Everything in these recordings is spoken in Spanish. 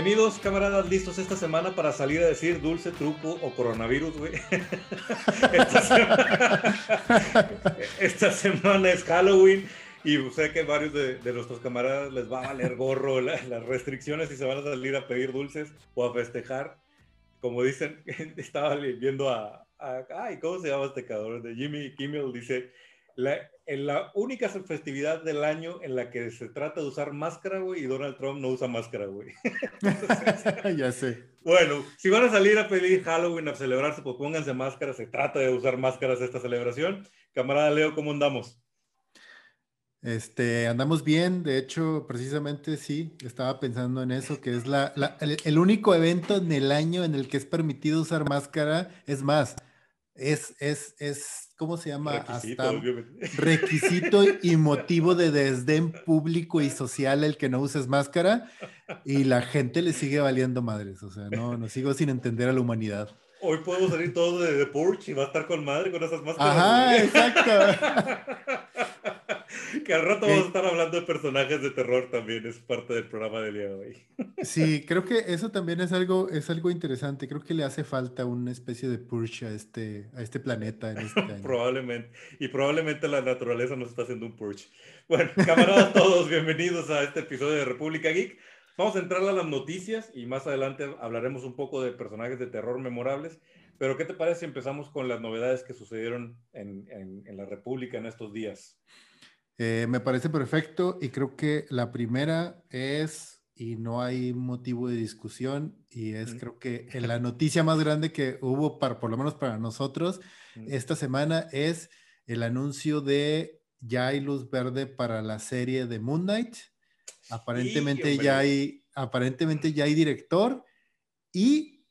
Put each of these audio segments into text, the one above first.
Bienvenidos, camaradas, listos esta semana para salir a decir dulce, truco o coronavirus, güey. esta, semana, esta, semana, es Halloween y sé que varios de, nuestros camaradas les va a valer gorro las restricciones y se van a salir a pedir dulces o a festejar. Como dicen, estaba viendo a, a ay, ¿cómo se llama este cabrón? De Jimmy Kimmel, dice, la, en la única festividad del año en la que se trata de usar máscara, güey, y Donald Trump no usa máscara, güey. ya sé. Bueno, si van a salir a pedir Halloween, a celebrarse, pues pónganse máscaras. Se trata de usar máscaras esta celebración. Camarada Leo, ¿cómo andamos? Este, andamos bien, de hecho, precisamente sí, estaba pensando en eso, que es la, el, el, único evento en el año en el que es permitido usar máscara, es más, es, es, es ¿cómo se llama? Requisito, Hasta requisito y motivo de desdén público y social el que no uses máscara y la gente le sigue valiendo madres, o sea, no, no sigo sin entender a la humanidad. Hoy podemos salir todos de, de Porch y va a estar con madre con esas máscaras. Ajá, exacto. que al rato vamos a estar hablando de personajes de terror también, es parte del programa del día de hoy. sí, creo que eso también es algo, es algo interesante. Creo que le hace falta una especie de purge a este, a este planeta en este año. probablemente. Y probablemente la naturaleza nos está haciendo un purge. Bueno, camaradas todos, bienvenidos a este episodio de República Geek. Vamos a entrar a las noticias y más adelante hablaremos un poco de personajes de terror memorables. Pero, ¿qué te parece si empezamos con las novedades que sucedieron en, en, en la República en estos días? Eh, me parece perfecto y creo que la primera es, y no hay motivo de discusión, y es creo que la noticia más grande que hubo, para, por lo menos para nosotros, esta semana es el anuncio de ya hay luz verde para la serie de Moon Knight. Aparentemente, ya, hay, aparentemente ya hay director y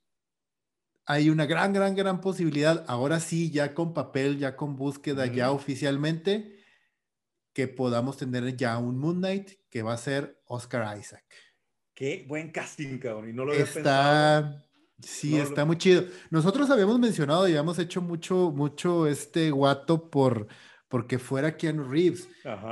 hay una gran, gran, gran posibilidad, ahora sí, ya con papel, ya con búsqueda, ya oficialmente, que podamos tener ya un Moon Knight que va a ser Oscar Isaac. Qué buen casting, cabrón. Y no lo había está, Sí, está muy chido. Nosotros habíamos mencionado y habíamos hecho mucho, mucho este guato por porque fuera Keanu Reeves.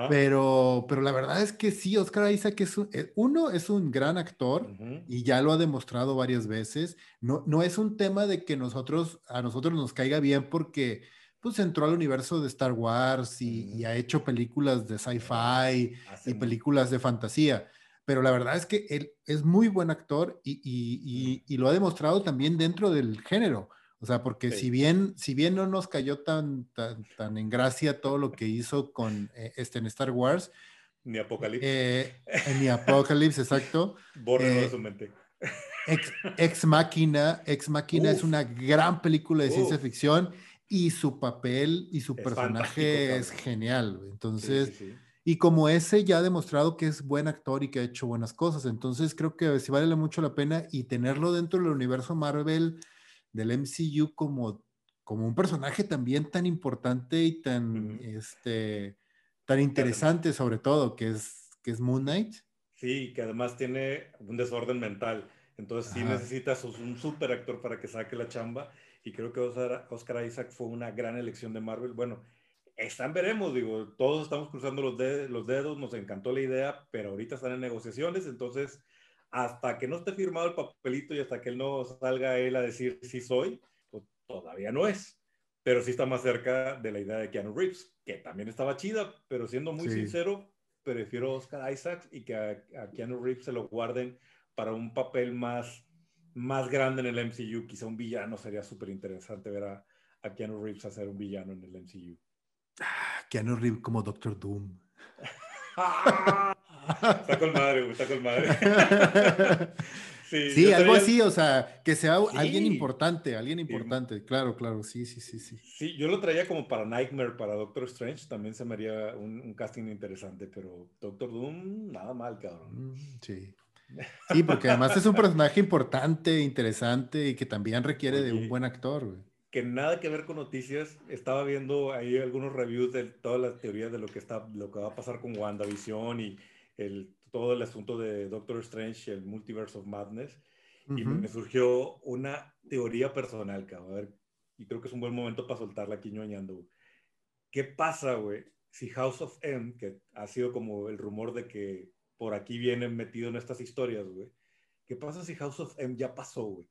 Pero, pero la verdad es que sí, Oscar Isaac es un, eh, uno, es un gran actor y ya lo ha demostrado varias veces. No, no es un tema de que nosotros, a nosotros nos caiga bien porque pues entró al universo de Star Wars y, ha hecho películas de sci-fi y películas de fantasía. Pero la verdad es que él es muy buen actor y, lo ha demostrado también dentro del género. O sea, porque si, bien, si bien no nos cayó tan, tan, en gracia todo lo que hizo con eh, este, en Star Wars. Ni Apocalipsis. Eh, ni Apocalipsis, exacto. Bórrenlo de eh, su mente. Ex, Ex Máquina, Ex Máquina es una gran película de ciencia ficción y su papel y su personaje es genial. Entonces, y como ese ya ha demostrado que es buen actor y que ha hecho buenas cosas, entonces creo que sí vale mucho la pena y tenerlo dentro del universo Marvel del MCU como, como un personaje también tan importante y tan, este, tan interesante sobre todo, que es, que es Moon Knight. Sí, que además tiene un desorden mental. Entonces sí necesitas un super actor para que saque la chamba y creo que Oscar, Isaac fue una gran elección de Marvel. Bueno, están, veremos, digo, todos estamos cruzando los, los dedos, nos encantó la idea, pero ahorita están en negociaciones, entonces hasta que no esté firmado el papelito y hasta que él no salga él a decir sí soy, pues todavía no es. Pero sí está más cerca de la idea de Keanu Reeves, que también estaba chida, pero siendo muy sincero, prefiero Oscar Isaac y que a, a Keanu Reeves se lo guarden para un papel más más grande en el MCU, quizá un villano, sería súper interesante ver a, Keanu Reeves hacer un villano en el MCU. Ah, Keanu Reeves como Doctor Doom. está con madre, está con madre. sí, algo así, o sea, que sea alguien importante, alguien importante, claro, claro, sí, sí, sí, sí. Sí, yo lo traía como para Nightmare, para Doctor Strange, también se me haría un, casting interesante, pero Doctor Doom, nada mal, cabrón. Mm, sí. Sí, porque además es un personaje importante, interesante y que también requiere de un buen actor. Que nada que ver con noticias. Estaba viendo ahí algunos reviews de todas las teorías de lo que, está, lo que va a pasar con WandaVision y el, todo el asunto de Doctor Strange el Multiverse of Madness. Y me surgió una teoría personal, cabrón. y creo que es un buen momento para soltarla aquí ñoñando. ¿Qué pasa, güey? Si House of M, que ha sido como el rumor de que por aquí vienen metido en estas historias, güey. ¿qué pasa si House of M ya pasó, güey?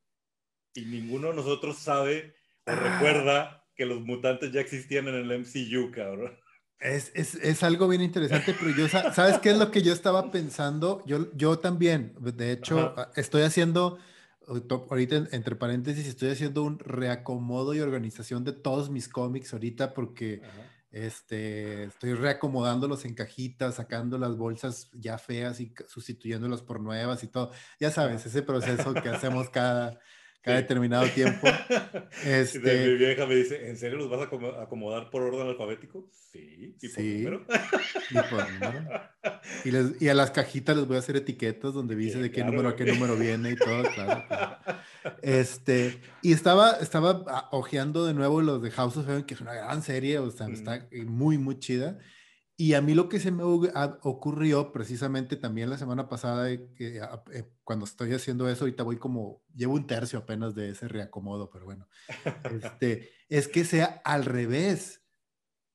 Y ninguno de nosotros sabe o ah. recuerda que los mutantes ya existían en el MCU, cabrón. Es, es, es, algo bien interesante, pero yo, ¿sabes qué es lo que yo estaba pensando? Yo, yo también, de hecho, estoy haciendo, ahorita entre paréntesis, estoy haciendo un reacomodo y organización de todos mis cómics ahorita porque este, estoy reacomodándolos en cajitas, sacando las bolsas ya feas y sustituyéndolas por nuevas y todo. Ya sabes, ese proceso que hacemos cada, cada determinado tiempo. Este... Mi vieja me dice, ¿en serio los vas a acomodar por orden alfabético? Sí, y por número. Y por número. Y, les, y, a las cajitas les voy a hacer etiquetas donde dice de qué número a qué número viene y todo, claro. Este, y estaba, estaba ojeando de nuevo los de House of Heaven, que es una gran serie, o sea, está muy, muy chida. Y a mí lo que se me ocurrió precisamente también la semana pasada, que, eh, cuando estoy haciendo eso, ahorita voy como, llevo un tercio apenas de ese reacomodo, pero bueno, este, es que sea al revés,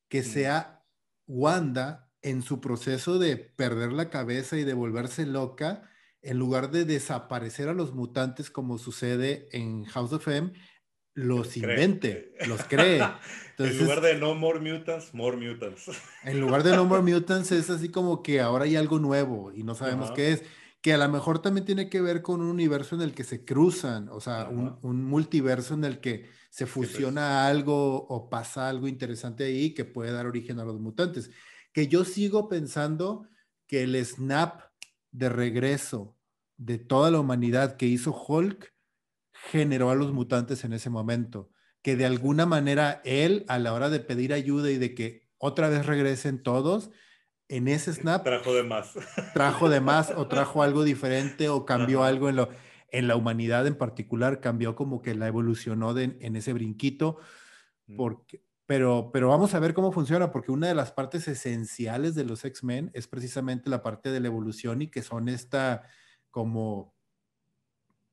que sea Wanda en su proceso de perder la cabeza y de volverse loca, en lugar de desaparecer a los mutantes como sucede en House of M, los invente, los cree. en lugar de no more mutants, more mutants. En lugar de no more mutants es así como que ahora hay algo nuevo y no sabemos qué es. Que a lo mejor también tiene que ver con un universo en el que se cruzan, o sea, un, multiverso en el que se pues. fusiona algo o pasa algo interesante ahí que puede dar origen a los mutantes. Que yo sigo pensando que el snap de regreso de toda la humanidad que hizo Hulk generó a los mutantes en ese momento, que de alguna manera él, a la hora de pedir ayuda y de que otra vez regresen todos, en ese snap... Trajo de más. Trajo de más o trajo algo diferente o cambió algo en, lo, en la humanidad en particular, cambió como que la evolucionó en ese brinquito, porque, pero, pero vamos a ver cómo funciona, porque una de las partes esenciales de los X-Men es precisamente la parte de la evolución y que son esta como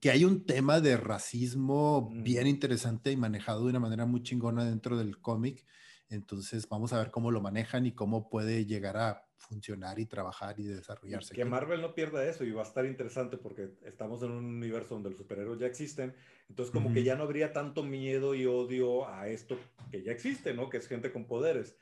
que hay un tema de racismo bien interesante y manejado de una manera muy chingona dentro del cómic. Entonces vamos a ver cómo lo manejan y cómo puede llegar a funcionar y trabajar y desarrollarse. Que Marvel no pierda eso y va a estar interesante porque estamos en un universo donde los superhéroes ya existen. Entonces como que ya no habría tanto miedo y odio a esto que ya existe, ¿no? Que es gente con poderes.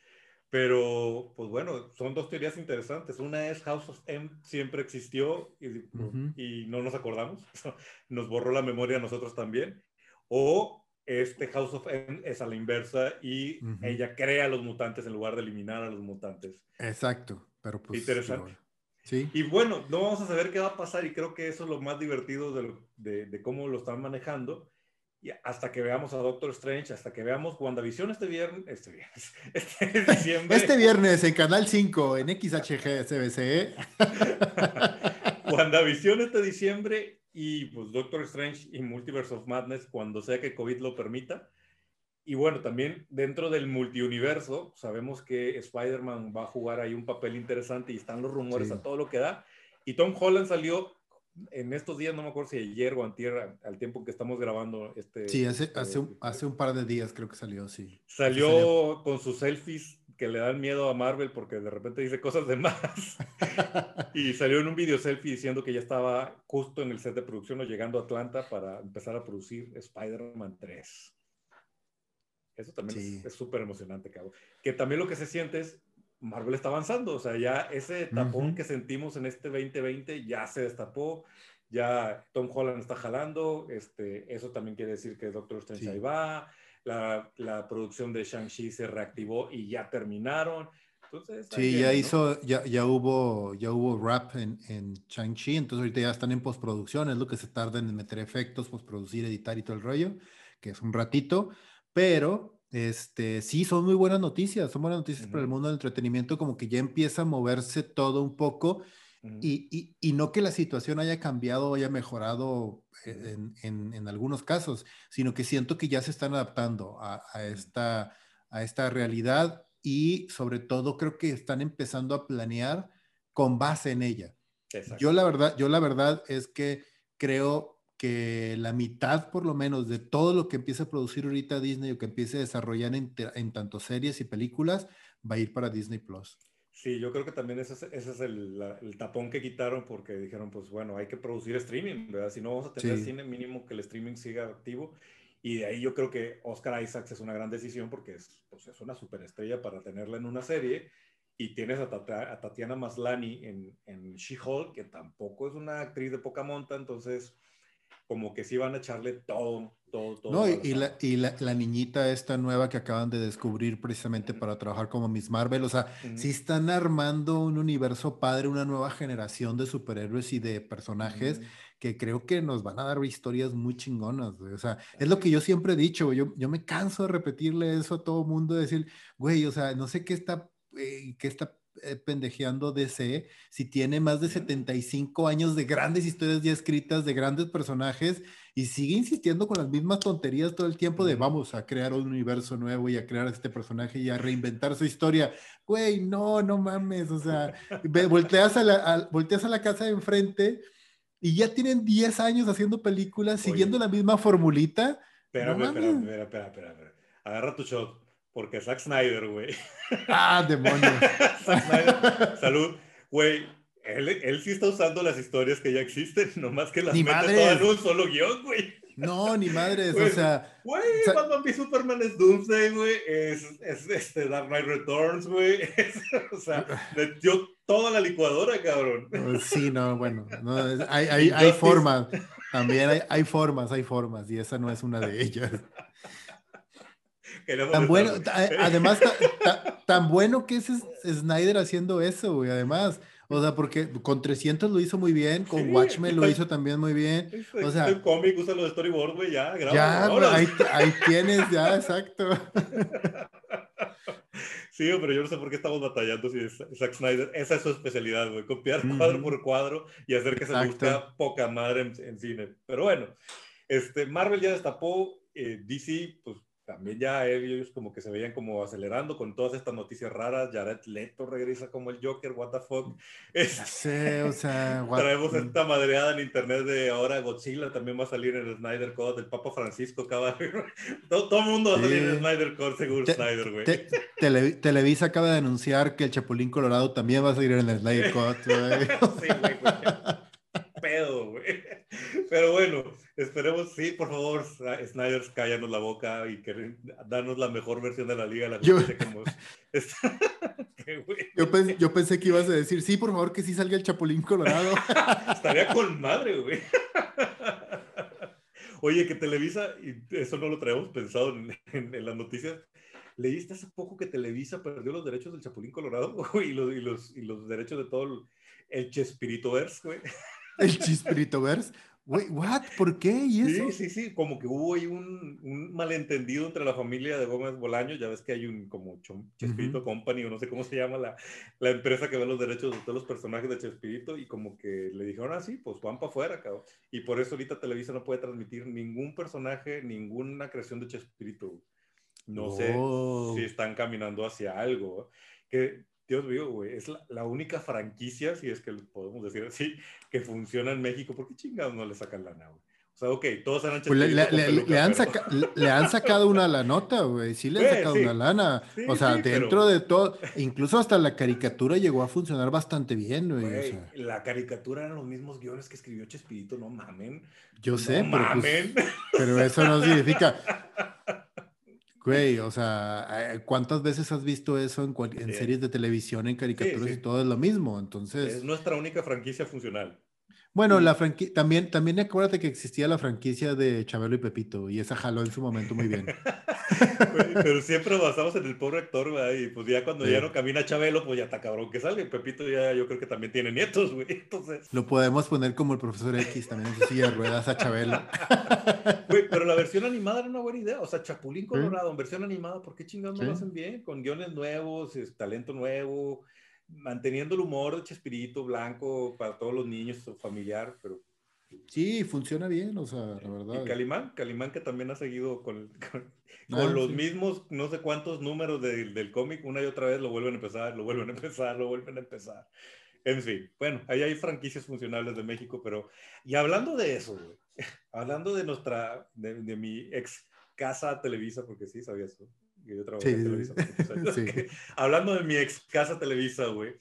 Pero, pues bueno, son dos teorías interesantes. Una es House of M siempre existió y, no nos acordamos. Nos borró la memoria a nosotros también. O este House of M es a la inversa y ella crea a los mutantes en lugar de eliminar a los mutantes. Exacto, pero pues... Interesante. Sí. Y bueno, no vamos a saber qué va a pasar y creo que eso es lo más divertido de, de cómo lo están manejando hasta que veamos a Doctor Strange, hasta que veamos WandaVision este viernes, este viernes, este diciembre. Este viernes en Canal 5, en XHG CBC. WandaVision este diciembre y pues Doctor Strange y Multiverse of Madness cuando sea que COVID lo permita. Y bueno, también dentro del multiuniverso, sabemos que Spider-Man va a jugar ahí un papel interesante y están los rumores a todo lo que da. Y Tom Holland salió en estos días, no me acuerdo si ayer o antier, al tiempo que estamos grabando este... Sí, hace, este hace, un, hace un par de días creo que salió, sí. Salió, con sus selfies que le dan miedo a Marvel porque de repente dice cosas de más. y salió en un video selfie diciendo que ya estaba justo en el set de producción o llegando a Atlanta para empezar a producir Spider-Man 3. Eso también es súper emocionante, cabrón. Que también lo que se siente es, Marvel está avanzando, o sea, ya ese tapón que sentimos en este 2020 ya se destapó, ya Tom Holland está jalando, este, eso también quiere decir que Doctor Strange ahí va, la, la, producción de Shang-Chi se reactivó y ya terminaron. Entonces, sí, ya hizo, ya, ya, hubo, ya hubo rap en, en Shang-Chi, entonces ahorita ya están en postproducción, es lo que se tarda en meter efectos, postproducir, editar y todo el rollo, que es un ratito, pero este, sí, son muy buenas noticias, son buenas noticias para el mundo del entretenimiento, como que ya empieza a moverse todo un poco y, y, no que la situación haya cambiado o haya mejorado en, en, en, algunos casos, sino que siento que ya se están adaptando a, a, esta, a esta realidad y sobre todo creo que están empezando a planear con base en ella. Yo la verdad, yo la verdad es que creo que la mitad por lo menos de todo lo que empieza a producir ahorita Disney o que empiece a desarrollar en, tanto series y películas va a ir para Disney Plus. Sí, yo creo que también ese es, ese es el, el, tapón que quitaron porque dijeron, pues bueno, hay que producir streaming, ¿verdad? Si no vamos a tener cine, mínimo que el streaming siga activo. Y de ahí yo creo que Oscar Isaacs es una gran decisión porque es, pues es una superestrella para tenerla en una serie. Y tienes a, a Tatiana Maslani en, en She-Hulk, que tampoco es una actriz de poca monta, entonces como que sí van a echarle todo, todo, todo. No, y, la, y la, la, niñita esta nueva que acaban de descubrir precisamente para trabajar como Miss Marvel, o sea, sí están armando un universo padre, una nueva generación de superhéroes y de personajes que creo que nos van a dar historias muy chingonas, O sea, es lo que yo siempre he dicho, yo, yo me canso de repetirle eso a todo mundo, de decir, güey, o sea, no sé qué está, eh, qué está eh, pendejeando DC si tiene más de 75 años de grandes historias ya escritas, de grandes personajes y sigue insistiendo con las mismas tonterías todo el tiempo de vamos a crear un universo nuevo y a crear este personaje y a reinventar su historia. Güey, no, no mames, o sea, volteas a la, volteas a la casa de enfrente y ya tienen 10 años haciendo películas, siguiendo la misma formulita. Espera, espera, espera, espera, Agarra tu shot. Porque Zack Snyder, güey. Ah, demonios. Zack Snyder, salud. Güey, él, él, sí está usando las historias que ya existen, nomás que las mete todas en un solo guion, güey. No, ni madres, o sea. Güey, Batman v Superman es Doomsday, güey. Es, es, este Dark Knight Returns, güey. O sea, metió toda la licuadora, cabrón. Sí, no, bueno. No, hay, hay, hay formas. También hay, hay formas, hay formas. Y esa no es una de ellas tan bueno, además, tan bueno que es Snyder haciendo eso, güey, además. O sea, porque con 300 lo hizo muy bien, con Watchmen lo hizo también muy bien. O sea, el cómic usa los storyboard, güey, ya, Ya, ahí, ahí, tienes, ya, exacto. Sí, pero yo no sé por qué estamos batallando si es Zack Snyder. Esa es su especialidad, güey, copiar cuadro por cuadro y hacer que se luzca poca madre en, cine. Pero bueno, este, Marvel ya destapó, eh, DC, pues también ya ellos como que se veían como acelerando con todas estas noticias raras. Jared Leto regresa como el Joker, what the fuck. Sí, o sea, traemos esta madreada en internet de ahora Godzilla también va a salir en el Snyder Code, el Papa Francisco acaba todo, todo, el mundo va a salir en el Snyder Code según Snyder, güey. Televisa acaba de anunciar que el Chapulín Colorado también va a salir en el Snyder Code, sí, güey, pedo, güey. Pero bueno, esperemos, sí, por favor, Snyder, cállanos la boca y que danos la mejor versión de la Liga. La yo, yo, pensé, que ibas a decir, sí, por favor, que sí salga el Chapulín Colorado. Estaría con madre, güey. Oye, que Televisa, y eso no lo traemos pensado en, las noticias, ¿leíste hace poco que Televisa perdió los derechos del Chapulín Colorado y, los, y, los, y los derechos de todo el, el Chespiritoverse, güey? El Chespiritoverse. Wait, what? ¿Por qué? ¿Y eso? Sí, sí, sí, como que hubo ahí un, un, malentendido entre la familia de Gómez Bolaño, ya ves que hay un como Chespirito Company o no sé cómo se llama la, la, empresa que ve los derechos de todos los personajes de Chespirito y como que le dijeron así, ah, pues van para afuera, cabrón. Y por eso ahorita Televisa no puede transmitir ningún personaje, ninguna creación de Chespirito. No sé oh. si están caminando hacia algo. Que Dios mío, güey, es la, única franquicia, si es que podemos decir así, que funciona en México. ¿Por qué chingados no le sacan lana, güey? O sea, ok, todos han hecho... Pues le, han le, han sacado una la nota, güey. Sí le han sacado una lana. o sea, dentro de todo, incluso hasta la caricatura llegó a funcionar bastante bien, güey. La caricatura eran los mismos guiones que escribió Chespirito, no mamen. Yo sé, pero, pues, mamen. pero eso no significa. Güey, o sea, eh, ¿cuántas veces has visto eso en, en series de televisión, en caricaturas y todo es lo mismo? Entonces. Es nuestra única franquicia funcional. Bueno, la franquicia, también, también acuérdate que existía la franquicia de Chabelo y Pepito, y esa jaló en su momento muy bien. Pero siempre basamos en el pobre actor, güey, y pues ya cuando ya no camina Chabelo, pues ya está cabrón que salga. Pepito ya yo creo que también tiene nietos, güey, entonces... Lo podemos poner como el profesor X, también en su silla de ruedas a Chabelo. Güey, pero la versión animada era una buena idea, o sea, Chapulín Colorado, en versión animada, ¿por qué chingados no lo hacen bien? Con guiones nuevos, talento nuevo manteniendo el humor de Chespirito blanco para todos los niños, familiar, pero... Sí, funciona bien, o sea, la verdad. Y Calimán, Calimán que también ha seguido con, con, ah, los mismos no sé cuántos números del cómic, una y otra vez lo vuelven a empezar, lo vuelven a empezar, lo vuelven a empezar. En fin, bueno, ahí hay franquicias funcionales de México, pero... Y hablando de eso, hablando de nuestra, de, mi ex casa Televisa, porque sí, sabías eso Yo trabajé en Televisa. Hablando de mi ex casa Televisa, güey.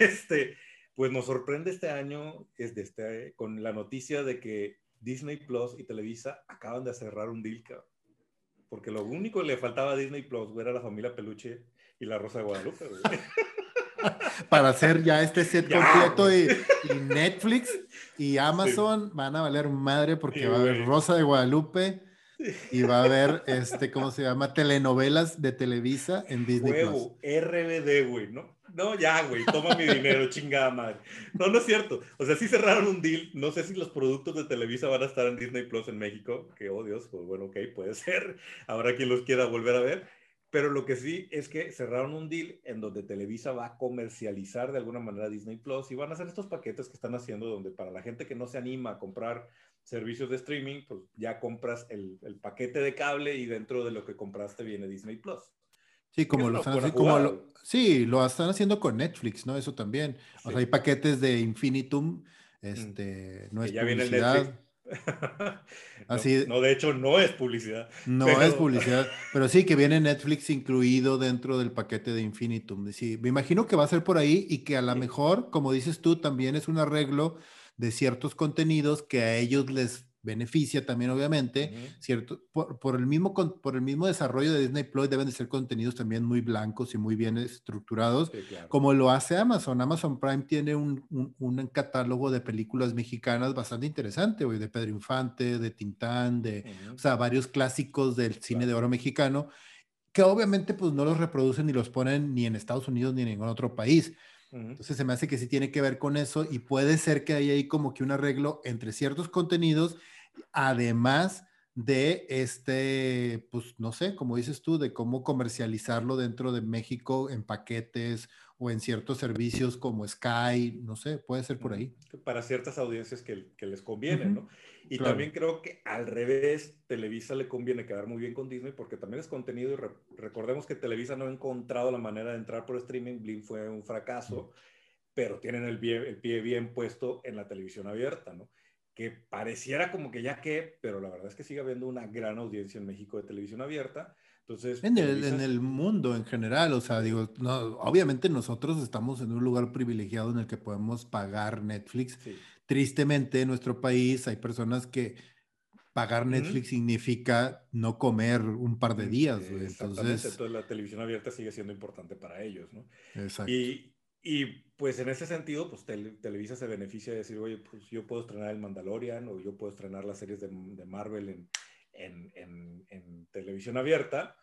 Este, pues nos sorprende este año es de este, con la noticia de que Disney Plus y Televisa acaban de cerrar un deal, cabrón. Porque lo único que le faltaba a Disney Plus era la familia Peluche y la Rosa de Guadalupe, Para hacer ya este set completo y, Netflix y Amazon van a valer madre porque va a haber Rosa de Guadalupe y va a haber, este, ¿cómo se llama? Telenovelas de Televisa en Disney Huevo, RBD, güey, ¿no? No, ya, güey, toma mi dinero, chingada madre. No, no es cierto. O sea, sí cerraron un deal. No sé si los productos de Televisa van a estar en Disney Plus en México. Que, oh Dios, pues bueno, ok, puede ser. Habrá quien los quiera volver a ver. Pero lo que sí es que cerraron un deal en donde Televisa va a comercializar de alguna manera Disney Plus y van a hacer estos paquetes que están haciendo donde para la gente que no se anima a comprar servicios de streaming, pues ya compras el, el paquete de cable y dentro de lo que compraste viene Disney Plus. Sí, como lo están haciendo, sí, lo están haciendo con Netflix, ¿no? Eso también. O sea, hay paquetes de Infinitum, mm. este, no es ya publicidad. Viene Así, no, de hecho, no es publicidad. No es publicidad, pero sí que viene Netflix incluido dentro del paquete de Infinitum. Sí, me imagino que va a ser por ahí y que a lo mejor, como dices tú, también es un arreglo de ciertos contenidos que a ellos les beneficia también, obviamente, ¿cierto? Por, el mismo, por el mismo desarrollo de Disney Plus deben de ser contenidos también muy blancos y muy bien estructurados, como lo hace Amazon. Amazon Prime tiene un, un, catálogo de películas mexicanas bastante interesante, güey, de Pedro Infante, de Tintán, de, o sea, varios clásicos del cine de oro mexicano, que obviamente pues no los reproducen ni los ponen ni en Estados Unidos ni en ningún otro país. Entonces se me hace que sí tiene que ver con eso y puede ser que haya ahí como que un arreglo entre ciertos contenidos además de este, pues no sé, como dices tú, de cómo comercializarlo dentro de México en paquetes o en ciertos servicios como Sky, no sé, puede ser por ahí. Para ciertas audiencias que, les conviene, ¿no? Y también creo que al revés, Televisa le conviene quedar muy bien con Disney porque también es contenido y recordemos que Televisa no ha encontrado la manera de entrar por streaming, Blim fue un fracaso, pero tienen el el pie bien puesto en la televisión abierta, ¿no? Que pareciera como que ya que, pero la verdad es que sigue habiendo una gran audiencia en México de televisión abierta. Entonces, en el, en el mundo en general, o sea, digo, no, obviamente nosotros estamos en un lugar privilegiado en el que podemos pagar Netflix. Tristemente en nuestro país hay personas que pagar Netflix significa no comer un par de días. Entonces, entonces, la televisión abierta sigue siendo importante para ellos, ¿no? Exacto. Y, y pues en ese sentido, pues Televisa se beneficia de decir, oye, pues yo puedo estrenar el Mandalorian o yo puedo estrenar las series de, de Marvel en, en, en, televisión abierta,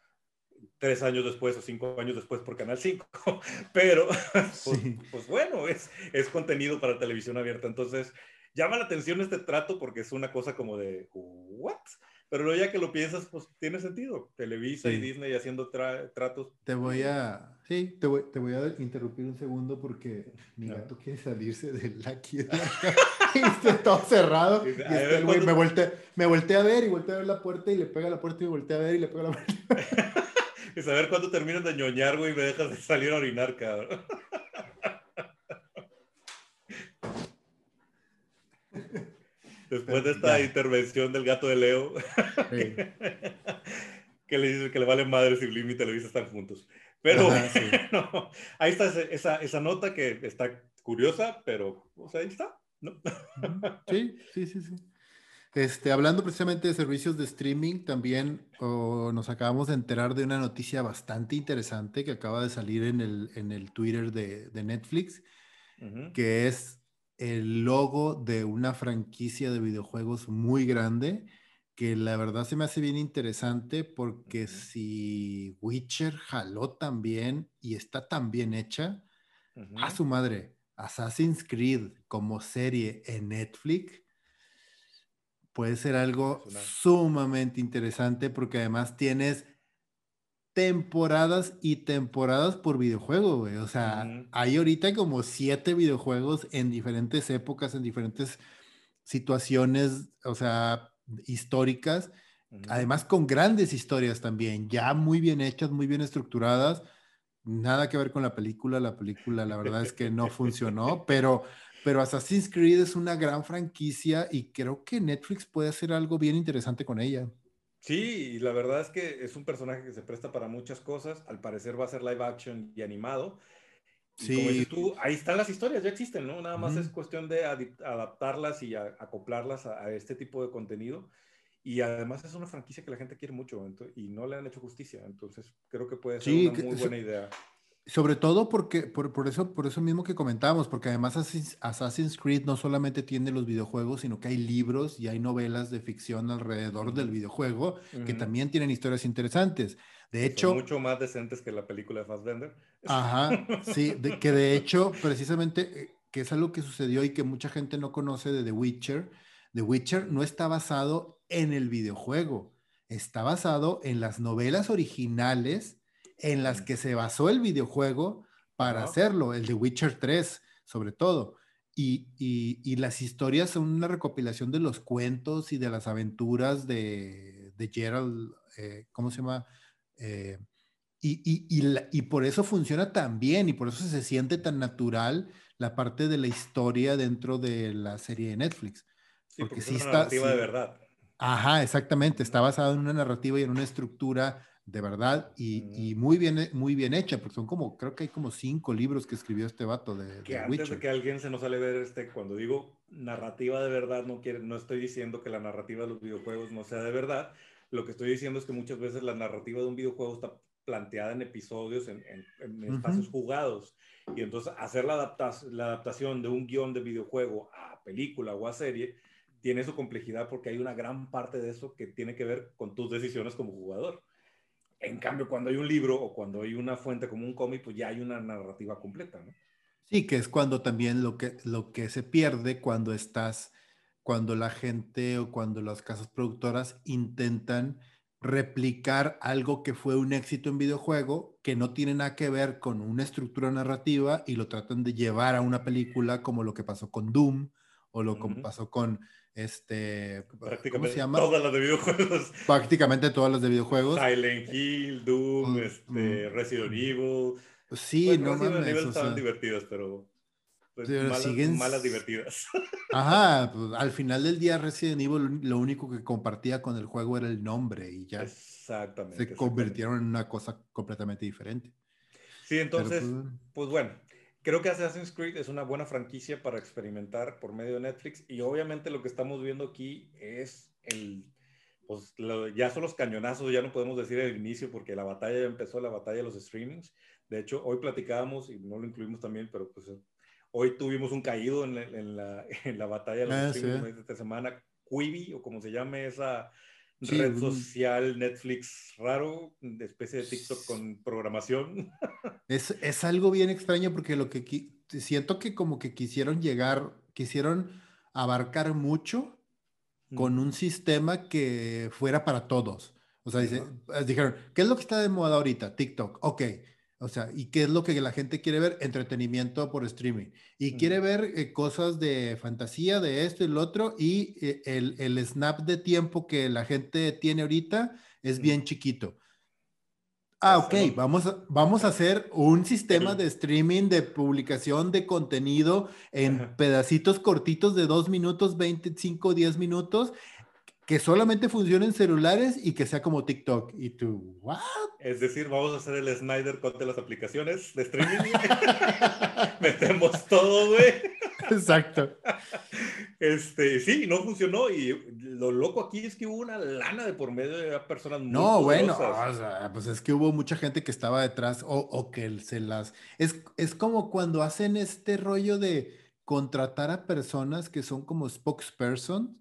tres años después o cinco años después por Canal 5. Pero, pues, pues, bueno, es, es contenido para televisión abierta. Entonces, llama la atención este trato porque es una cosa como de, ¿what? Pero luego ya que lo piensas, pues tiene sentido. Televisa y Disney haciendo tratos. Te voy a, sí, te voy, te voy, a interrumpir un segundo porque mi gato quiere salirse del aquí. está todo cerrado. y este güey me, volteé, me volteé a ver y volteé a ver la puerta y le pega la puerta y volteé a ver y le pega la puerta. y saber cuándo terminan de ñoñar, güey, y me dejas de salir a orinar, cabrón. Después de esta intervención del gato de Leo, que le dice que le vale madre si Blim y Televisa están juntos. Pero ahí está esa, esa, nota que está curiosa, pero o sea, ahí está. ¿no? sí, sí, sí, sí. Este, hablando precisamente de servicios de streaming, también nos acabamos de enterar de una noticia bastante interesante que acaba de salir en el, en el Twitter de, de Netflix, que es el logo de una franquicia de videojuegos muy grande que la verdad se me hace bien interesante porque si Witcher jaló tan bien y está tan bien hecha, a su madre, Assassin's Creed como serie en Netflix puede ser algo sumamente interesante porque además tienes temporadas y temporadas por videojuego, güey. O sea, hay ahorita como siete videojuegos en diferentes épocas, en diferentes situaciones, o sea, históricas. Además, con grandes historias también, ya muy bien hechas, muy bien estructuradas. Nada que ver con la película. La película, la verdad es que no funcionó, pero, pero Assassin's Creed es una gran franquicia y creo que Netflix puede hacer algo bien interesante con ella. Sí, y la verdad es que es un personaje que se presta para muchas cosas. Al parecer va a ser live action y animado. Sí. Como dices tú, ahí están las historias, ya existen, ¿no? Nada más es cuestión de adaptarlas y acoplarlas a, este tipo de contenido. Y además es una franquicia que la gente quiere mucho y no le han hecho justicia. Entonces creo que puede ser una muy buena idea. Sobre todo porque, por, por, eso, por eso mismo que comentábamos, porque además Assassin's Creed no solamente tiene los videojuegos, sino que hay libros y hay novelas de ficción alrededor del videojuego que también tienen historias interesantes. De hecho... Son mucho más decentes que la película de Fassbender. Ajá, sí, que de hecho, precisamente, eh, que es algo que sucedió y que mucha gente no conoce de The Witcher. The Witcher no está basado en el videojuego, está basado en las novelas originales en las que se basó el videojuego para hacerlo, el de Witcher 3 sobre todo. Y, las historias son una recopilación de los cuentos y de las aventuras de, de Gerald, eh, ¿cómo se llama? Eh, y, y, por eso funciona tan bien y por eso se siente tan natural la parte de la historia dentro de la serie de Netflix. porque, sí es una narrativa de verdad. Ajá, exactamente. Está basado en una narrativa y en una estructura de verdad, y, mm. muy, bien, muy bien hecha, porque son como, creo que hay como cinco libros que escribió este vato de, que antes de que alguien se nos sale ver, este, cuando digo narrativa de verdad, no, quiere, no estoy diciendo que la narrativa de los videojuegos no sea de verdad, lo que estoy diciendo es que muchas veces la narrativa de un videojuego está planteada en episodios, en, espacios jugados, y entonces hacer la, la adaptación de un guion de videojuego a película o a serie, tiene su complejidad porque hay una gran parte de eso que tiene que ver con tus decisiones como jugador. En cambio, cuando hay un libro o cuando hay una fuente como un cómic, pues ya hay una narrativa completa, ¿no? Sí, que es cuando también lo que, lo que se pierde cuando estás, cuando la gente o cuando las casas productoras intentan replicar algo que fue un éxito en videojuego que no tiene nada que ver con una estructura narrativa y lo tratan de llevar a una película como lo que pasó con Doom o lo que pasó con este, prácticamente todas las de videojuegos. Prácticamente todas las de videojuegos. Silent Hill, Doom, este, Resident Evil. Sí, no Resident mames, Evil estaban divertidas, pero, pues, malas, siguen... malas, divertidas. Ajá, pues, al final del día Resident Evil lo único que compartía con el juego era el nombre y ya exactamente, se convirtieron en una cosa completamente diferente. Sí, entonces, pues, pues bueno, creo que Assassin's Creed es una buena franquicia para experimentar por medio de Netflix y obviamente lo que estamos viendo aquí es el, pues ya son los cañonazos, ya no podemos decir el inicio porque la batalla ya empezó, la batalla de los streamings. De hecho, hoy platicábamos y no lo incluimos también, pero pues hoy tuvimos un caído en, la, en la, batalla de los ah, streamings de esta semana. Quibi, o como se llame esa red social Netflix raro, de especie de TikTok con programación. Es, es, algo bien extraño porque lo que siento que como que quisieron llegar, quisieron abarcar mucho con un sistema que fuera para todos. O sea, dijeron, ¿qué es lo que está de moda ahorita? TikTok. Ok, o sea, ¿y qué es lo que la gente quiere ver? Entretenimiento por streaming. Y quiere ver eh, cosas de fantasía, de esto y lo otro. Y eh, el, el, snap de tiempo que la gente tiene ahorita es bien chiquito. Ah, ok, vamos a, vamos a hacer un sistema de streaming, de publicación de contenido en pedacitos cortitos de 2 minutos, 25, 10 minutos que solamente funcione en celulares y que sea como TikTok. Y tú, ¿what? Es decir, vamos a hacer el Snyder Cut de las aplicaciones de streaming. Metemos todo, güey. Exacto. Este, sí, no funcionó. Y lo loco aquí es que hubo una lana de por medio de personas muy No, bueno, pues es que hubo mucha gente que estaba detrás o, o que se las... Es, es como cuando hacen este rollo de contratar a personas que son como spokesperson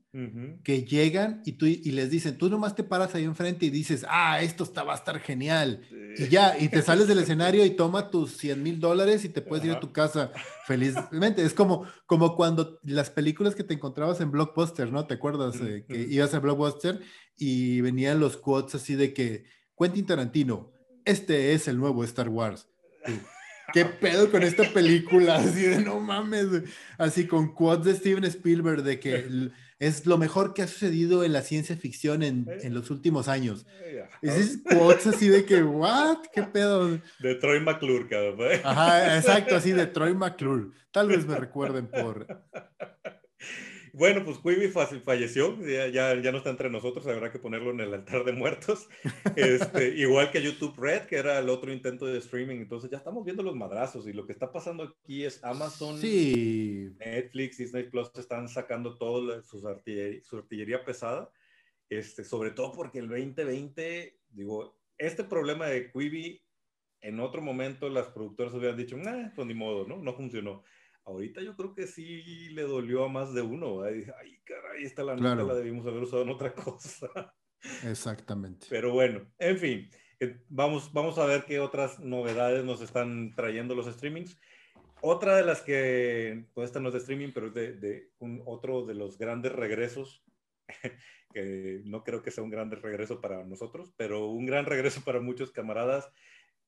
que llegan y, tú, y les dicen, tú nomás te paras ahí enfrente y dices, ah, esto está, va a estar genial. Y ya, y te sales del escenario y toma tus 100 mil dólares y te puedes ir a tu casa felizmente. Es como, como cuando las películas que te encontrabas en Blockbuster, ¿no? ¿Te acuerdas? Eh, que ibas a Blockbuster y venían los quotes así de que, Quentin Tarantino, este es el nuevo Star Wars. ¿Qué pedo con esta película? Así de no mames. Así con quotes de Steven Spielberg de que es lo mejor que ha sucedido en la ciencia ficción en, en los últimos años. Es quotes así de que, ¿what? ¿Qué pedo? De Troy McClure, cabrón. Ajá, exacto, así de Troy McClure. Tal vez me recuerden por. Bueno, pues Quibi falleció, ya, ya, no está entre nosotros, habrá que ponerlo en el altar de muertos. Este, igual que YouTube Red, que era el otro intento de streaming. Entonces ya estamos viendo los madrazos y lo que está pasando aquí es Amazon, Netflix, Disney Plus están sacando toda su artillería, su artillería pesada. Este, sobre todo porque el 2020, digo, este problema de Quibi, en otro momento las productoras hubieran dicho, nah, pues ni modo, ¿no? No funcionó Ahorita yo creo que sí le dolió a más de uno. Ay, caray, esta la neta la debimos haber usado en otra cosa. Exactamente. Pero bueno, en fin, eh, vamos, vamos a ver qué otras novedades nos están trayendo los streamings. Otra de las que, pues esta no es de streaming, pero es de, de un, otro de los grandes regresos, que no creo que sea un gran regreso para nosotros, pero un gran regreso para muchos camaradas,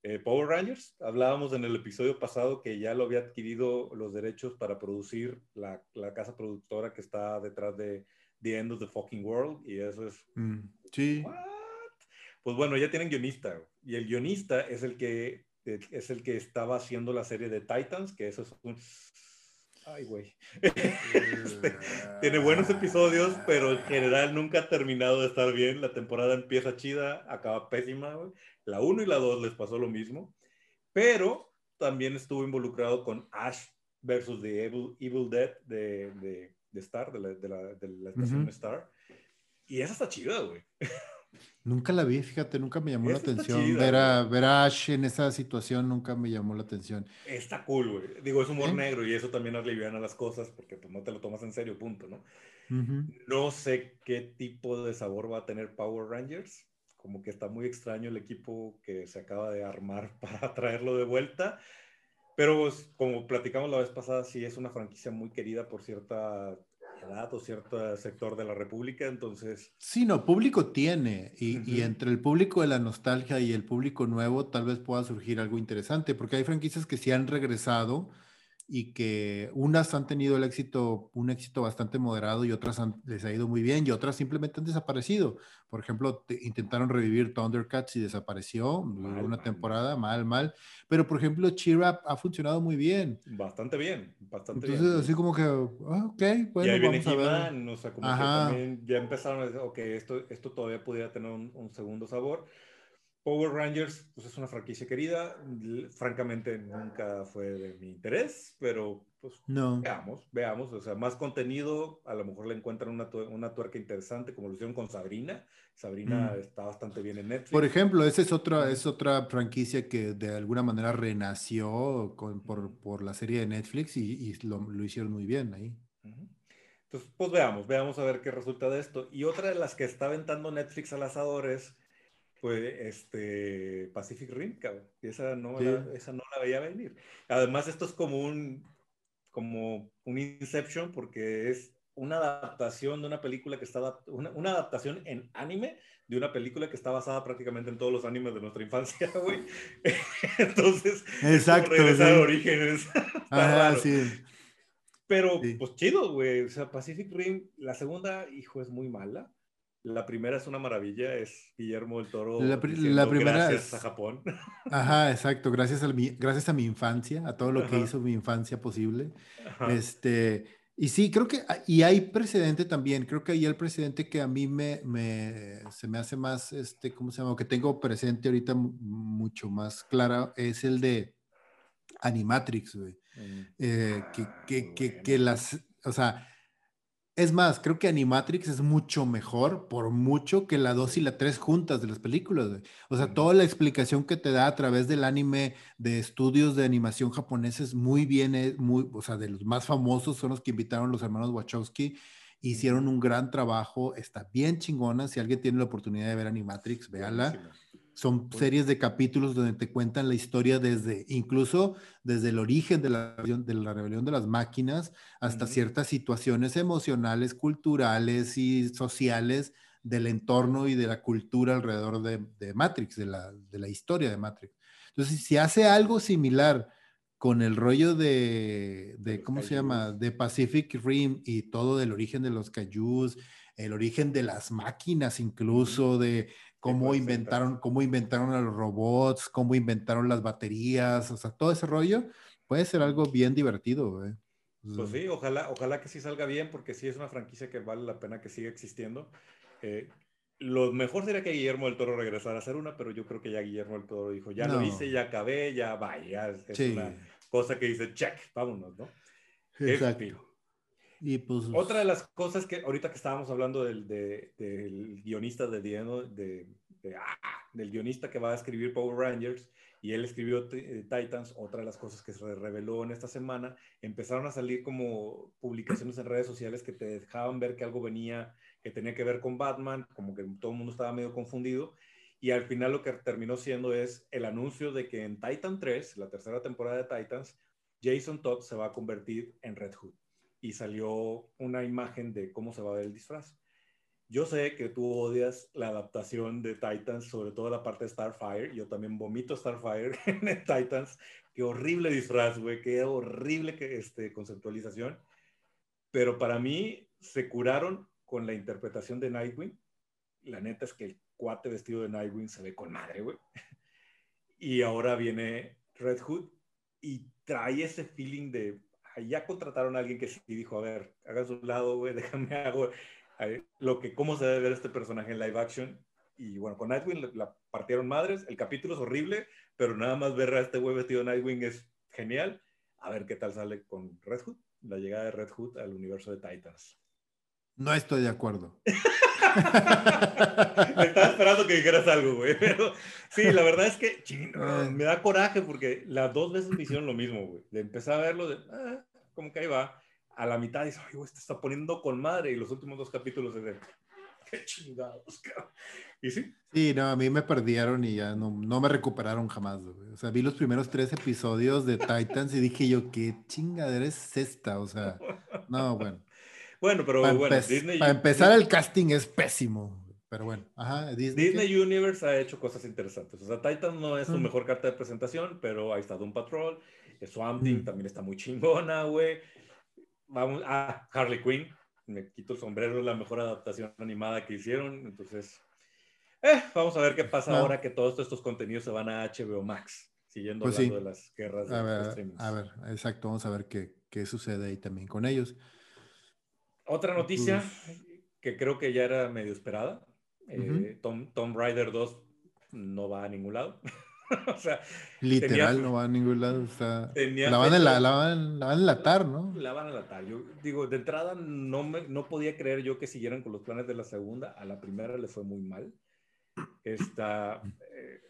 eh, Power Rangers. Hablábamos en el episodio pasado que ya lo había adquirido los derechos para producir la, la casa productora que está detrás de The End of the Fucking World. Y eso es. Mm, sí. Pues bueno, ya tienen guionista. Y el guionista es el que es el que estaba haciendo la serie de Titans, que eso es un. Ay, güey. Este, tiene buenos episodios, pero en general nunca ha terminado de estar bien. La temporada empieza chida, acaba pésima, güey. La 1 y la 2 les pasó lo mismo, pero también estuvo involucrado con Ash versus The Evil, Evil Dead de, de, de Star, de la, de la, de la estación Star. Y esa está chida, güey. Nunca la vi, fíjate, nunca me llamó la atención. ver, a, ver, a, Ash en esa situación nunca me llamó la atención. Está cool, güey. Digo, es humor negro y eso también aliviana las cosas porque pues, no te lo tomas en serio, punto, ¿no? No sé qué tipo de sabor va a tener Power Rangers como que está muy extraño el equipo que se acaba de armar para traerlo de vuelta. Pero pues, como platicamos la vez pasada, sí es una franquicia muy querida por cierta edad o cierto sector de la República, entonces... Sí, no, público tiene, y, y, entre el público de la nostalgia y el público nuevo tal vez pueda surgir algo interesante, porque hay franquicias que sí han regresado, y que unas han tenido el éxito, un éxito bastante moderado y otras les ha ido muy bien y otras simplemente han desaparecido. Por ejemplo, intentaron revivir Thundercats y desapareció una temporada, mal, mal. Pero por ejemplo, Cheer Up ha funcionado muy bien. Bastante bien, bastante Entonces, así como que, ah, ok, bueno, vamos a ver. o sea, como que también ya empezaron a decir, ok, esto, esto todavía pudiera tener un segundo sabor. Power Rangers, pues es una franquicia querida. Francamente, nunca fue de mi interés, pero pues no. veamos, veamos. O sea, más contenido, a lo mejor le encuentran una, una tuerca interesante, como lo hicieron con Sabrina. Sabrina mm. está bastante bien en Netflix. Por ejemplo, esa es otra, es otra franquicia que de alguna manera renació con, por, por, la serie de Netflix y, y lo, lo, hicieron muy bien ahí. Entonces, pues veamos, veamos a ver qué resulta de esto. Y otra de las que está aventando Netflix al asador es fue este Pacific Rim, cabrón. Y esa no, la, esa no la veía venir. Además, esto es como un, como un Inception porque es una adaptación de una película que está, una, una, adaptación en anime de una película que está basada prácticamente en todos los animes de nuestra infancia, güey. Entonces, Exacto, regresar a orígenes. Ajá, sí. Pero, pues chido, güey. O sea, Pacific Rim, la segunda, hijo, es muy mala. La primera es una maravilla, es Guillermo del Toro. La, la primera gracias a Japón. Ajá, exacto, gracias a, mi, gracias a mi infancia, a todo lo que hizo mi infancia posible. Este, y sí, creo que, y hay precedente también, creo que hay el precedente que a mí me, me, se me hace más, este, ¿cómo se llama? Que tengo presente ahorita mucho más clara, es el de Animatrix, güey. Mm. Eh, que, que, que, que las, o sea, es más, creo que Animatrix es mucho mejor, por mucho, que la 2 y la 3 juntas de las películas. O sea, toda la explicación que te da a través del anime de estudios de animación japoneses muy bien, eh, muy, o sea, de los más famosos son los que invitaron los hermanos Wachowski. Hicieron un gran trabajo, está bien chingona. Si alguien tiene la oportunidad de ver Animatrix, véala. Son series de capítulos donde te cuentan la historia desde, incluso desde el origen de la, de la rebelión de las máquinas hasta ciertas situaciones emocionales, culturales y sociales del entorno y de la cultura alrededor de, Matrix, de la, de la, historia de Matrix. Entonces, si hace algo similar con el rollo de, de ¿cómo se llama? De Pacific Rim y todo del origen de los Cayús, el origen de las máquinas incluso, de cómo inventaron, cómo inventaron a los robots, cómo inventaron las baterías, o sea, todo ese rollo puede ser algo bien divertido. Pues sí, ojalá, ojalá que sí salga bien, porque sí es una franquicia que vale la pena que siga existiendo. Eh, lo mejor sería que Guillermo del Toro regresara a hacer una, pero yo creo que ya Guillermo del Toro dijo, ya lo hice, ya acabé, ya vaya, es una cosa que dice, check, vámonos, ¿no? Exacto. Pues... Otra de las cosas que ahorita que estábamos hablando del, del guionista de, de, de ah, del guionista que va a escribir Power Rangers, y él escribió eh, Titans, otra de las cosas que se reveló en esta semana, empezaron a salir como publicaciones en redes sociales que te dejaban ver que algo venía, que tenía que ver con Batman, como que todo el mundo estaba medio confundido, y al final lo que terminó siendo es el anuncio de que en Titan 3, la tercera temporada de Titans, Jason Todd se va a convertir en Red Hood. Y salió una imagen de cómo se va a ver el disfraz. Yo sé que tú odias la adaptación de Titans, sobre todo la parte de Starfire. Yo también vomito Starfire en Titans. Qué horrible disfraz, güey. Qué horrible que, este, conceptualización. Pero para mí se curaron con la interpretación de Nightwing. La neta es que el cuate vestido de Nightwing se ve con madre, güey. Y ahora viene Red Hood y trae ese feeling de ya contrataron a alguien que sí dijo, a ver, haga su lado, güey, déjame hago lo que, cómo se debe ver este personaje en live action. Y bueno, con Nightwing la partieron madres. El capítulo es horrible, pero nada más ver a este güey vestido de Nightwing es genial. A ver qué tal sale con Red Hood, la llegada de Red Hood al universo de Titans. No estoy de acuerdo. Estaba esperando que dijeras algo, güey. Pero sí, la verdad es que me da coraje porque las dos veces me hicieron lo mismo, güey. De empezar a verlo, de, ah, como que ahí va a la mitad dice, ay, güey, te está poniendo con madre. Y los últimos dos capítulos es de, qué chingados, cabrón. Y sí. Sí, no, a mí me perdieron y ya no, no me recuperaron jamás, güey. O sea, vi los primeros tres episodios de Titans y dije yo, qué chingadera es esta, o sea, no, bueno. Bueno, pero para bueno, Disney, Para empezar, el casting es pésimo. Pero bueno, ajá, Disney. Disney Universe ha hecho cosas interesantes. O sea, Titan no es su mejor carta de presentación, pero ahí está Doom Patrol. Swamp Thing también está muy chingona, güey vamos a Harley Quinn, me quito el sombrero, la mejor adaptación animada que hicieron, entonces, eh, vamos a ver qué pasa ahora que todos estos contenidos se van a HBO Max, siguiendo pues hablando de las guerras a ver, A ver, exacto, vamos a ver qué, qué sucede ahí también con ellos. Otra noticia que creo que ya era medio esperada, eh, Tom, Tom Raider 2 no va a ningún lado. o sea, literal no va a ningún lado. la, van a la, la, van, a enlatar, ¿no? La van a enlatar. Yo digo, de entrada no, me, no podía creer yo que siguieran con los planes de la segunda. A la primera le fue muy mal. Esta, eh,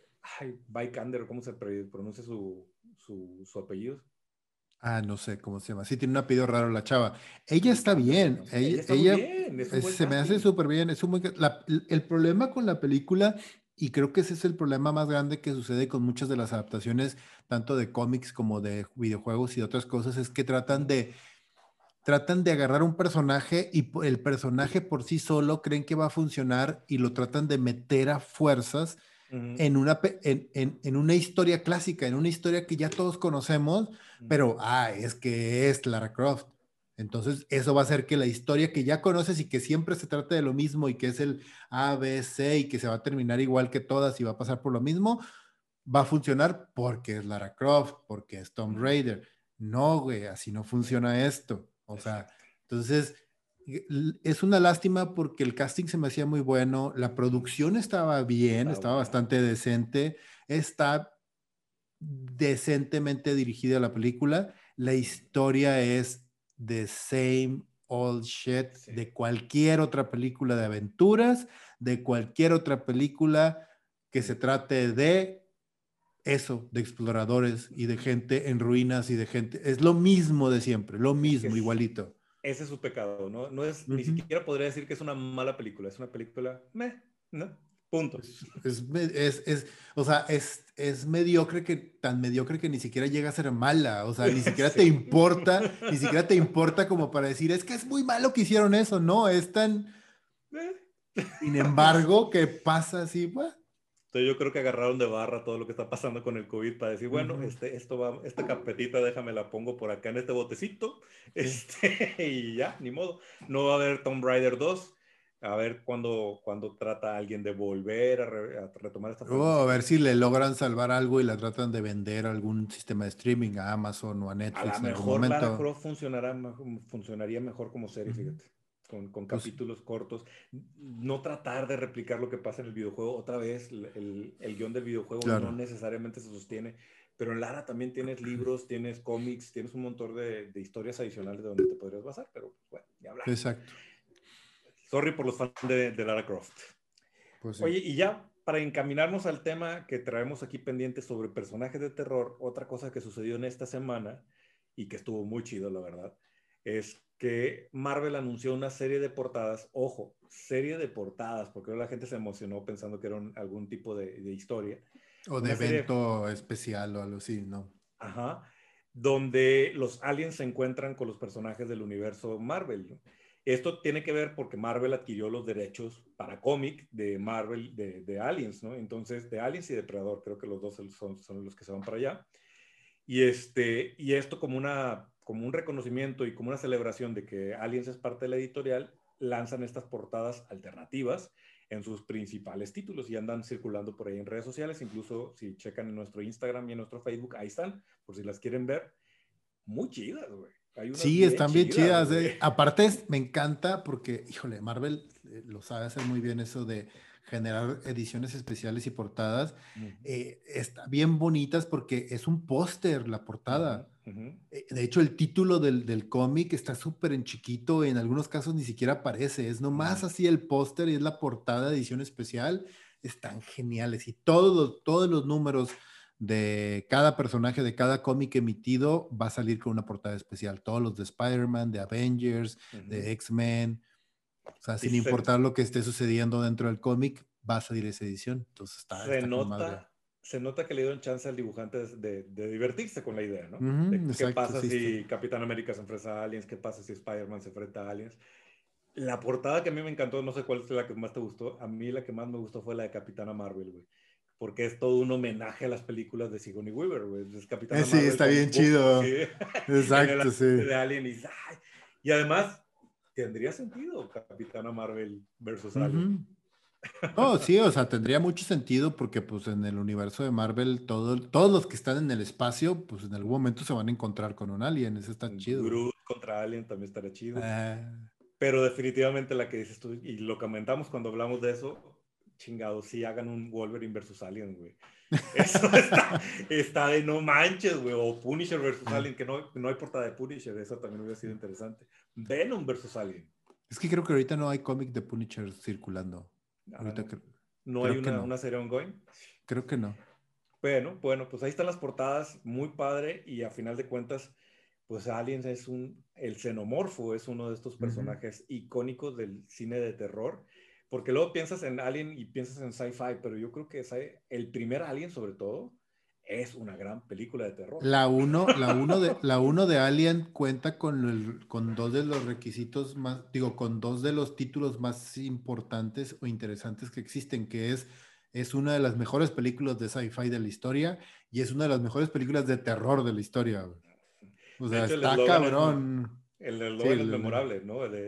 ay, Vikander, ¿cómo se pronuncia su, su, su, apellido? Ah, no sé cómo se llama. Sí, tiene un apellido raro la chava. Ella está bien. ella, ella, se me hace súper bien. Es un el problema con la película y creo que ese es el problema más grande que sucede con muchas de las adaptaciones, tanto de cómics como de videojuegos y otras cosas, es que tratan de, tratan de agarrar un personaje y el personaje por sí solo creen que va a funcionar y lo tratan de meter a fuerzas en, una, en, en, una historia clásica, en una historia que ya todos conocemos, pero, ah, es que es Lara Croft. Entonces, eso va a hacer que la historia que ya conoces y que siempre se trata de lo mismo y que es el A, B, C y que se va a terminar igual que todas y va a pasar por lo mismo, va a funcionar porque es Lara Croft, porque es Tomb Raider. No, güey, así no funciona esto. O sea, entonces, es una lástima porque el casting se me hacía muy bueno, la producción estaba bien, estaba bastante decente, está decentemente dirigida la película, la historia es the same old shit de cualquier otra película de aventuras, de cualquier otra película que se trate de eso, de exploradores y de gente en ruinas y de gente. Es lo mismo de siempre, lo mismo, igualito. Ese es su pecado, ¿no? No es, ni siquiera podría decir que es una mala película, es una película, meh, ¿no? Punto. Es, es, o sea, es, es mediocre que, tan mediocre que ni siquiera llega a ser mala. O sea, ni siquiera te importa, ni siquiera te importa como para decir, es que es muy malo que hicieron eso. No, es tan. Sin embargo, que pasa así, Entonces yo creo que agarraron de barra todo lo que está pasando con el COVID para decir, bueno, este, esto va, esta carpetita déjame la pongo por acá en este botecito, este, y ya, ni modo. No va a haber Tomb Raider 2, a ver cuándo, cuando trata a alguien de volver a, retomar esta oh, a ver si le logran salvar algo y la tratan de vender a algún sistema de streaming, a Amazon o a Netflix. A lo mejor Lara Croft funcionará, funcionaría mejor como serie, fíjate. Con, con pues capítulos cortos. No tratar de replicar lo que pasa en el videojuego. Otra vez, el, el guion del videojuego no necesariamente se sostiene. Pero en Lara también tienes libros, tienes cómics, tienes un montón de, de historias adicionales de donde te podrías basar. Pero bueno, ya hablamos. Exacto. Sorry por los fans de, Lara Croft. Pues Oye, y ya para encaminarnos al tema que traemos aquí pendiente sobre personajes de terror, otra cosa que sucedió en esta semana y que estuvo muy chido, la verdad, es que Marvel anunció una serie de portadas, ojo, serie de portadas, porque la gente se emocionó pensando que era algún tipo de, historia. O de evento especial o algo así, ¿no? Ajá, donde los aliens se encuentran con los personajes del universo Marvel. Esto tiene que ver porque Marvel adquirió los derechos para cómic de Marvel, de, Aliens, ¿no? Entonces, de Aliens y Depredador, creo que los dos son, son, los que se van para allá. Y, este, y esto como, una, como un reconocimiento y como una celebración de que Aliens es parte de la editorial, lanzan estas portadas alternativas en sus principales títulos y andan circulando por ahí en redes sociales, incluso si checan en nuestro Instagram y en nuestro Facebook, ahí están, por si las quieren ver. Muy chidas, güey sí, están bien chidas. Eh. Aparte, me encanta porque, híjole, Marvel eh, lo sabe hacer muy bien eso de generar ediciones especiales y portadas. Eh, está bien bonitas porque es un póster la portada. De hecho, el título del, del cómic está súper en chiquito, en algunos casos ni siquiera aparece, es nomás así el póster y es la portada de edición especial. Están geniales y todos, todos los números de cada personaje de cada cómic emitido va a salir con una portada especial. Todos los de Spider-Man, de Avengers, de X-Men. O sea, sin importar lo que esté sucediendo dentro del cómic, va a salir esa edición. Entonces está. Se, nota, se nota que le dieron chance al dibujante de, divertirse con la idea, ¿no? ¿Qué pasa si Capitán América se enfrenta a aliens? ¿Qué pasa si Spider-Man se enfrenta a aliens? La portada que a mí me encantó, no sé cuál es la que más te gustó. A mí la que más me gustó fue la de Capitana Marvel, güey porque es todo un homenaje a las películas de Sigourney Weaver, güey. Es Capitán eh, sí, está bien chido. Exacto, sí. De Alien y, y además tendría sentido Capitana Marvel versus Alien. Oh, sí, o sea, tendría mucho sentido porque pues en el universo de Marvel todo, todos los que están en el espacio, pues en algún momento se van a encontrar con un alien, eso está chido. Groot contra Alien también estaría chido. Ah. Pero definitivamente la que dices tú, y lo comentamos cuando hablamos de eso, chingado, si hagan un Wolverine versus Alien, güey. Eso está, de no manches, güey. O Punisher versus Alien, que no, no hay portada de Punisher, eso también hubiera sido interesante. Venom versus Alien. Es que creo que ahorita no hay cómic de Punisher circulando. Ah, no hay una, una serie ongoing. Creo que no. Bueno, bueno, pues ahí están las portadas, muy padre, y a final de cuentas, pues Alien es un, el xenomorfo es uno de estos personajes icónicos del cine de terror porque luego piensas en Alien y piensas en sci-fi, pero yo creo que el primer Alien, sobre todo, es una gran película de terror. La uno, la uno de, la uno de Alien cuenta con, el, con dos de los requisitos más, digo, con dos de los títulos más importantes o interesantes que existen, que es, es una de las mejores películas de sci-fi de la historia y es una de las mejores películas de terror de la historia. O sea, está cabrón. El eslogan es memorable, ¿no? Eh,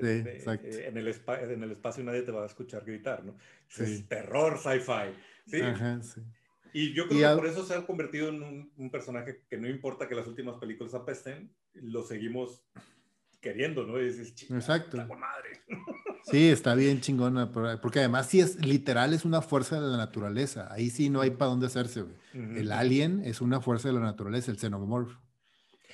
en, el en el espacio nadie te va a escuchar gritar, ¿no? Es terror sci-fi. ¿sí? Y yo creo que por eso se ha convertido en un, personaje que no importa que las últimas películas apesten, lo seguimos queriendo, ¿no? Y dices, Exacto. madre. Sí, está bien chingona, porque además sí es literal, es una fuerza de la naturaleza. Ahí sí no hay para dónde hacerse, El alien es una fuerza de la naturaleza, el xenomorph.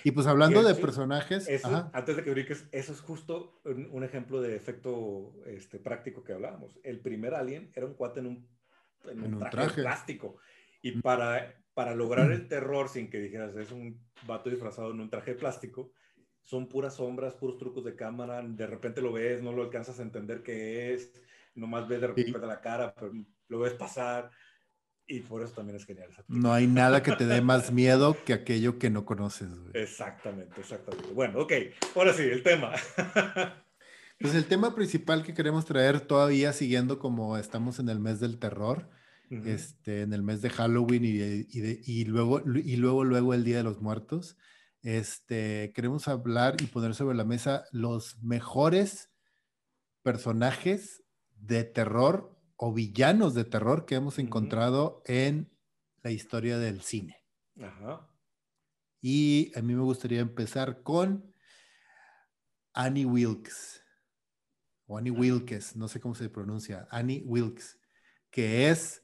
Y pues hablando de personajes. antes de que brinques, eso es justo un, ejemplo de efecto este, práctico que hablábamos. El primer alien era un cuate en un, en un, traje, plástico. Y para, para lograr el terror sin que dijeras es un vato disfrazado en un traje plástico, son puras sombras, puros trucos de cámara. De repente lo ves, no lo alcanzas a entender qué es. Nomás ves de repente la cara, pero lo ves pasar. Y por eso también es genial. no hay nada que te dé más miedo que aquello que no conoces. Exactamente, exactamente. Bueno, ok, ahora sí, el tema. pues el tema principal que queremos traer todavía siguiendo como estamos en el mes del terror, este, en el mes de Halloween y, y, luego, y luego, luego el Día de los Muertos, este, queremos hablar y poner sobre la mesa los mejores personajes de terror o villanos de terror que hemos encontrado en la historia del cine. Ajá. Y a mí me gustaría empezar con Annie Wilkes, o Annie Wilkes, no sé cómo se pronuncia, Annie Wilkes, que es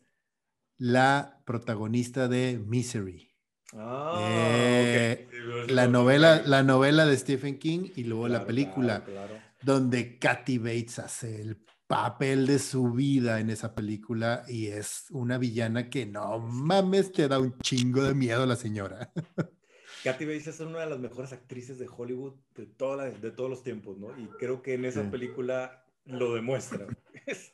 la protagonista de Misery. Ah, eh, la, novela, la novela de Stephen King y luego la película, donde Kathy Bates hace el papel de su vida en esa película y es una villana que no mames, te da un chingo de miedo la señora. Kathy Bates es una de las mejores actrices de Hollywood de, toda de todos los tiempos, ¿no? Y creo que en esa película lo demuestra. Es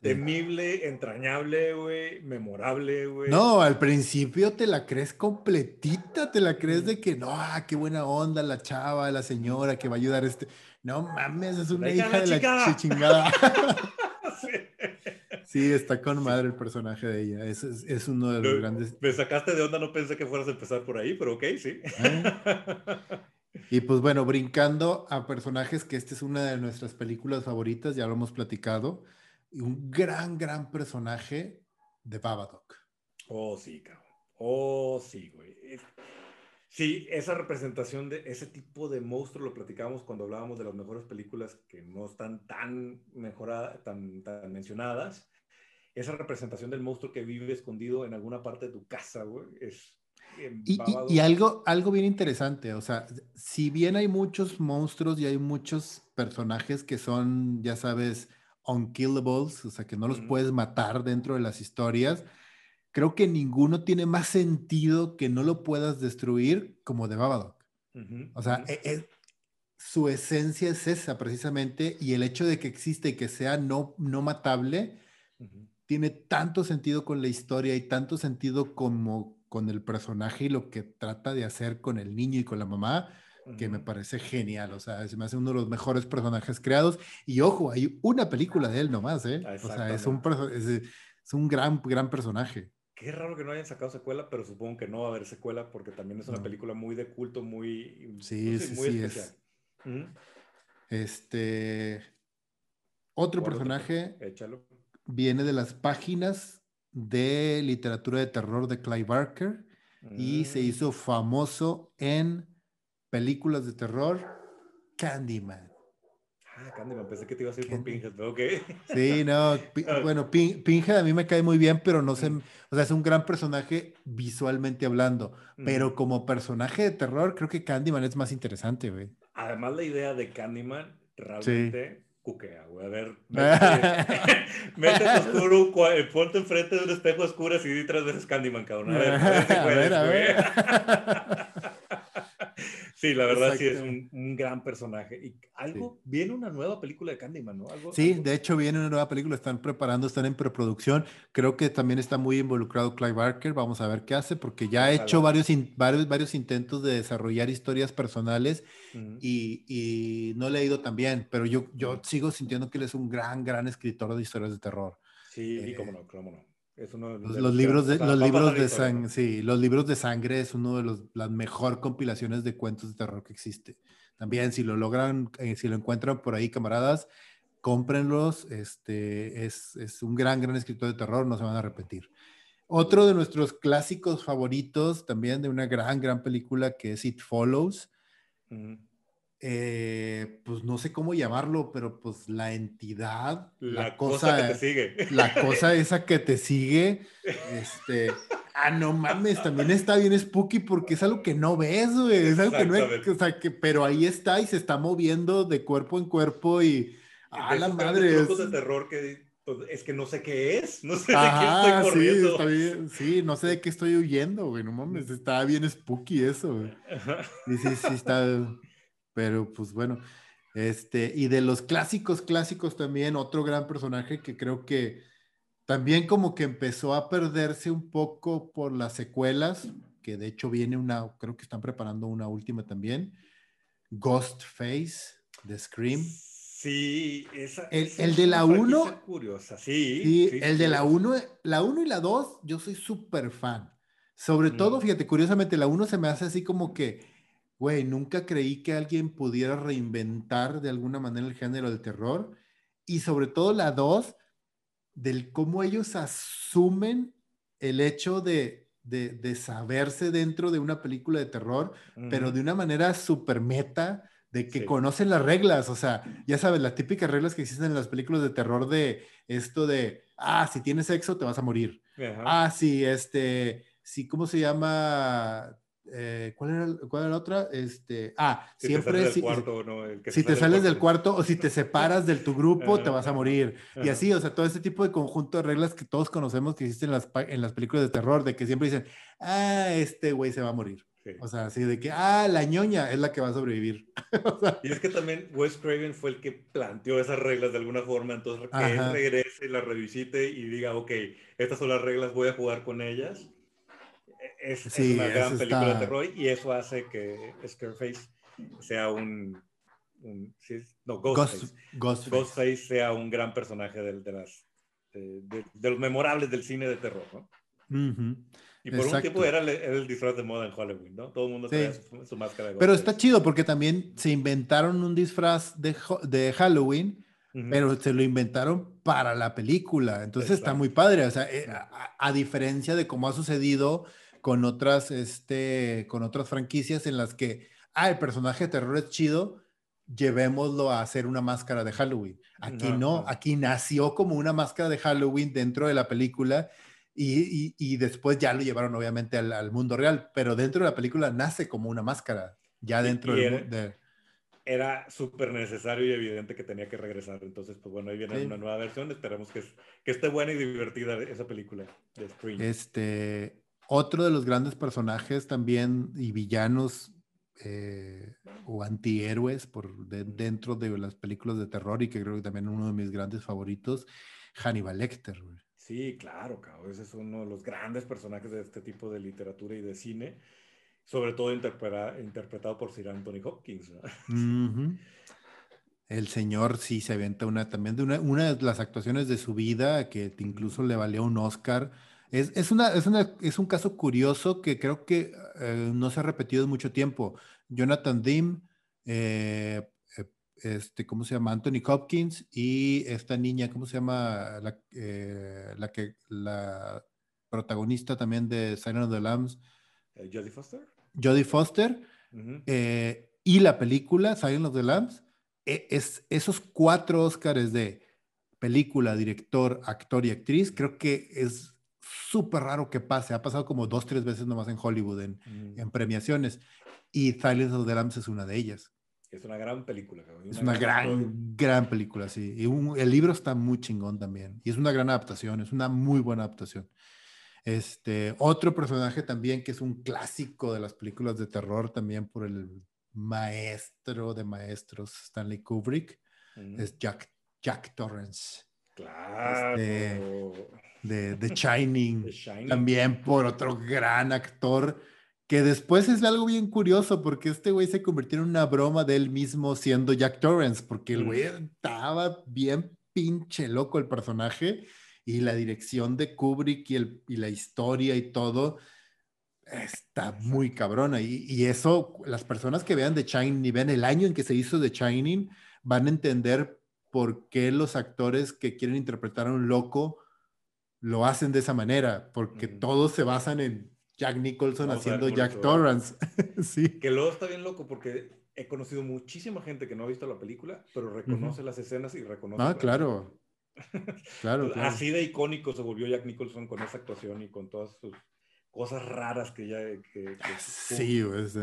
temible, entrañable, güey, memorable, güey. No, al principio te la crees completita, te la crees de que no, ah, qué buena onda la chava, la señora que va a ayudar a este. No mames, es una hija de la chingada. sí. está con madre el personaje de ella. Es, es, uno de los grandes. Me sacaste de onda, no pensé que fueras a empezar por ahí, pero ok, sí. Ah. Y pues bueno, brincando a personajes, que esta es una de nuestras películas favoritas, ya lo hemos platicado. Y un gran, gran personaje de Babadook. Oh, sí, cabrón. Oh, sí, güey. Sí, esa representación de ese tipo de monstruo lo platicábamos cuando hablábamos de las mejores películas que no están tan mejoradas, tan, tan mencionadas. Esa representación del monstruo que vive escondido en alguna parte de tu casa, güey, es... Y, y, algo, algo bien interesante, o sea, si bien hay muchos monstruos y hay muchos personajes que son, ya sabes, unkillables, o sea, que no los puedes matar dentro de las historias, creo que ninguno tiene más sentido que no lo puedas destruir como de Babadook. o sea, e, e, su esencia es esa precisamente y el hecho de que existe y que sea no, no matable tiene tanto sentido con la historia y tanto sentido como con el personaje y lo que trata de hacer con el niño y con la mamá, que me parece genial. O sea, se me hace uno de los mejores personajes creados. Y ojo, hay una película de él nomás, ¿eh? O sea, es un, es, es un gran, gran personaje. Qué raro que no hayan sacado secuela, pero supongo que no va a haber secuela porque también es una película muy de culto, muy, sí, muy especial. Este. Otro personaje viene de las páginas de literatura de terror de Clive Barker y se mm. hizo famoso en películas de terror Candyman. Candyman, pensé que te iba a decir por Pinhead, pero ok. Sí, no, bueno, Pinhead a mí me cae muy bien, pero no sé, mm. o sea, es un gran personaje visualmente hablando, pero como personaje de terror, creo que Candyman es más interesante, güey. Además, la idea de Candyman realmente cuquea, güey. A ver, mete, oscuro, ponte enfrente de un espejo oscuro y di tres veces Candyman, cabrón. A ver, a ver, a ver. Sí, la verdad sí es un, gran personaje. Y algo, viene una nueva película de Candyman, ¿no? ¿Algo, sí, de hecho viene una nueva película, están preparando, están en preproducción. Creo que también está muy involucrado Clive Barker, vamos a ver qué hace, porque ya ha hecho varios, varios, varios intentos de desarrollar historias personales y, y, no le ha ido tan bien, pero yo, yo sigo sintiendo que él es un gran, gran escritor de historias de terror. Sí, eh, cómo no, cómo no los, libros de, los libros de sangre, sí, los libros de sangre es uno de los, las mejor compilaciones de cuentos de terror que existe. También si lo logran, eh, si lo encuentran por ahí, camaradas, cómprenlos. Este es, es, un gran, gran escritor de terror, no se van a arrepentir. Otro de nuestros clásicos favoritos, también de una gran, gran película que es It Follows. Eh, pues no sé cómo llamarlo, pero pues la entidad, la, cosa, que te sigue. La cosa esa que te sigue, este, ah, no mames, también está bien spooky porque es algo que no ves, güey, es algo que no es, o sea, que, pero ahí está y se está moviendo de cuerpo en cuerpo y, ah, la madre. Es de terror que pues, es que no sé qué es, no sé de qué estoy corriendo. Sí, está bien, sí, no sé de qué estoy huyendo, güey, no mames, está bien spooky eso, güey. Sí, sí, sí, está... Pero pues bueno, este, y de los clásicos, clásicos también, otro gran personaje que creo que también como que empezó a perderse un poco por las secuelas, que de hecho viene una, creo que están preparando una última también, Ghostface de Scream. Sí, esa, el, el de la 1. Curiosa, sí. sí, el de la 1, la 1 y la 2, yo soy súper fan. Sobre todo, fíjate, curiosamente, la 1 se me hace así como que güey, nunca creí que alguien pudiera reinventar de alguna manera el género del terror. y sobre todo la dos, del cómo ellos asumen el hecho de, de, saberse dentro de una película de terror, pero de una manera súper meta, de que conocen las reglas, o sea, ya sabes, las típicas reglas que existen en las películas de terror de esto de, ah, si tienes sexo te vas a morir. Ah, sí, este, sí, ¿cómo se llama? Eh, ¿cuál, era, ¿Cuál era la otra? Este, ah, siempre si, si te sales del cuarto o si te separas de tu grupo, te vas a morir. Y así, o sea, todo ese tipo de conjunto de reglas que todos conocemos que existen en las, en las películas de terror, de que siempre dicen, ah, este güey se va a morir. O sea, así de que, ah, la ñoña es la que va a sobrevivir. y es que también Wes Craven fue el que planteó esas reglas de alguna forma, entonces que él regrese, la revisite y diga, ok, estas son las reglas, voy a jugar con ellas es, una gran película de terror y eso hace que Scarface sea un, no, Ghostface. Ghostface. sea un gran personaje de, de las, de, los memorables del cine de terror, ¿no? Y por un tiempo era el, disfraz de moda en Halloween, ¿no? Todo el mundo tenía su, máscara de Pero está chido porque también se inventaron un disfraz de, de Halloween, pero se lo inventaron para la película. Entonces está muy padre. O sea, eh, a, diferencia de cómo ha sucedido con otras, este, con otras franquicias en las que, ah, el personaje de terror es chido, llevémoslo a hacer una máscara de Halloween. Aquí no, aquí nació como una máscara de Halloween dentro de la película y, y, después ya lo llevaron obviamente al, al, mundo real, pero dentro de la película nace como una máscara, ya dentro de... Era súper necesario y evidente que tenía que regresar. Entonces, pues bueno, ahí viene una nueva versión. Esperemos que, que esté buena y divertida esa película de Scream. Este, otro de los grandes personajes también y villanos eh, o antihéroes por dentro de las películas de terror y que creo que también uno de mis grandes favoritos, Hannibal Lecter. Sí, claro, cabrón. Ese es uno de los grandes personajes de este tipo de literatura y de cine, sobre todo interpretado por Sir Anthony Hopkins. El señor sí se aventa una también de una, una, de las actuaciones de su vida que incluso le valió un Oscar es, una, es, un caso curioso que creo que eh, no se ha repetido en mucho tiempo. Jonathan Dim, eh, eh, este, ¿cómo se llama? Anthony Hopkins y esta niña, ¿cómo se llama? La, la que, la protagonista también de Silent of the Lambs. Jodie Foster. Jodie Foster. y la película Silent of the Lambs. E, es, esos cuatro Oscars de película, director, actor y actriz, creo que es súper raro que pase. Ha pasado como dos, tres veces nomás en Hollywood, en, mm. en premiaciones. Y Silence of the Lambs es una de ellas. Es una gran película. es una gran, gran, película, sí. Y el libro está muy chingón también. Y es una gran adaptación, es una muy buena adaptación. Este, otro personaje también que es un clásico de las películas de terror también por el maestro de maestros Stanley Kubrick, es Jack, Jack Torrance. Claro. Este, de The Shining, también por otro gran actor, que después es algo bien curioso, porque este güey se convirtió en una broma de él mismo siendo Jack Torrance, porque el güey estaba bien pinche loco el personaje y la dirección de Kubrick y, el, y la historia y todo está muy cabrona. Y, y, eso, las personas que vean The Shining y vean el año en que se hizo The Shining, van a entender por qué los actores que quieren interpretar a un loco lo hacen de esa manera, porque todos se basan en Jack Nicholson haciendo Jack Torrance. sí. Que luego está bien loco porque he conocido muchísima gente que no ha visto la película, pero reconoce las escenas y reconoce. Ah, claro. claro, Así de icónico se volvió Jack Nicholson con esa actuación y con todas sus cosas raras que ya. Que, sí, pues,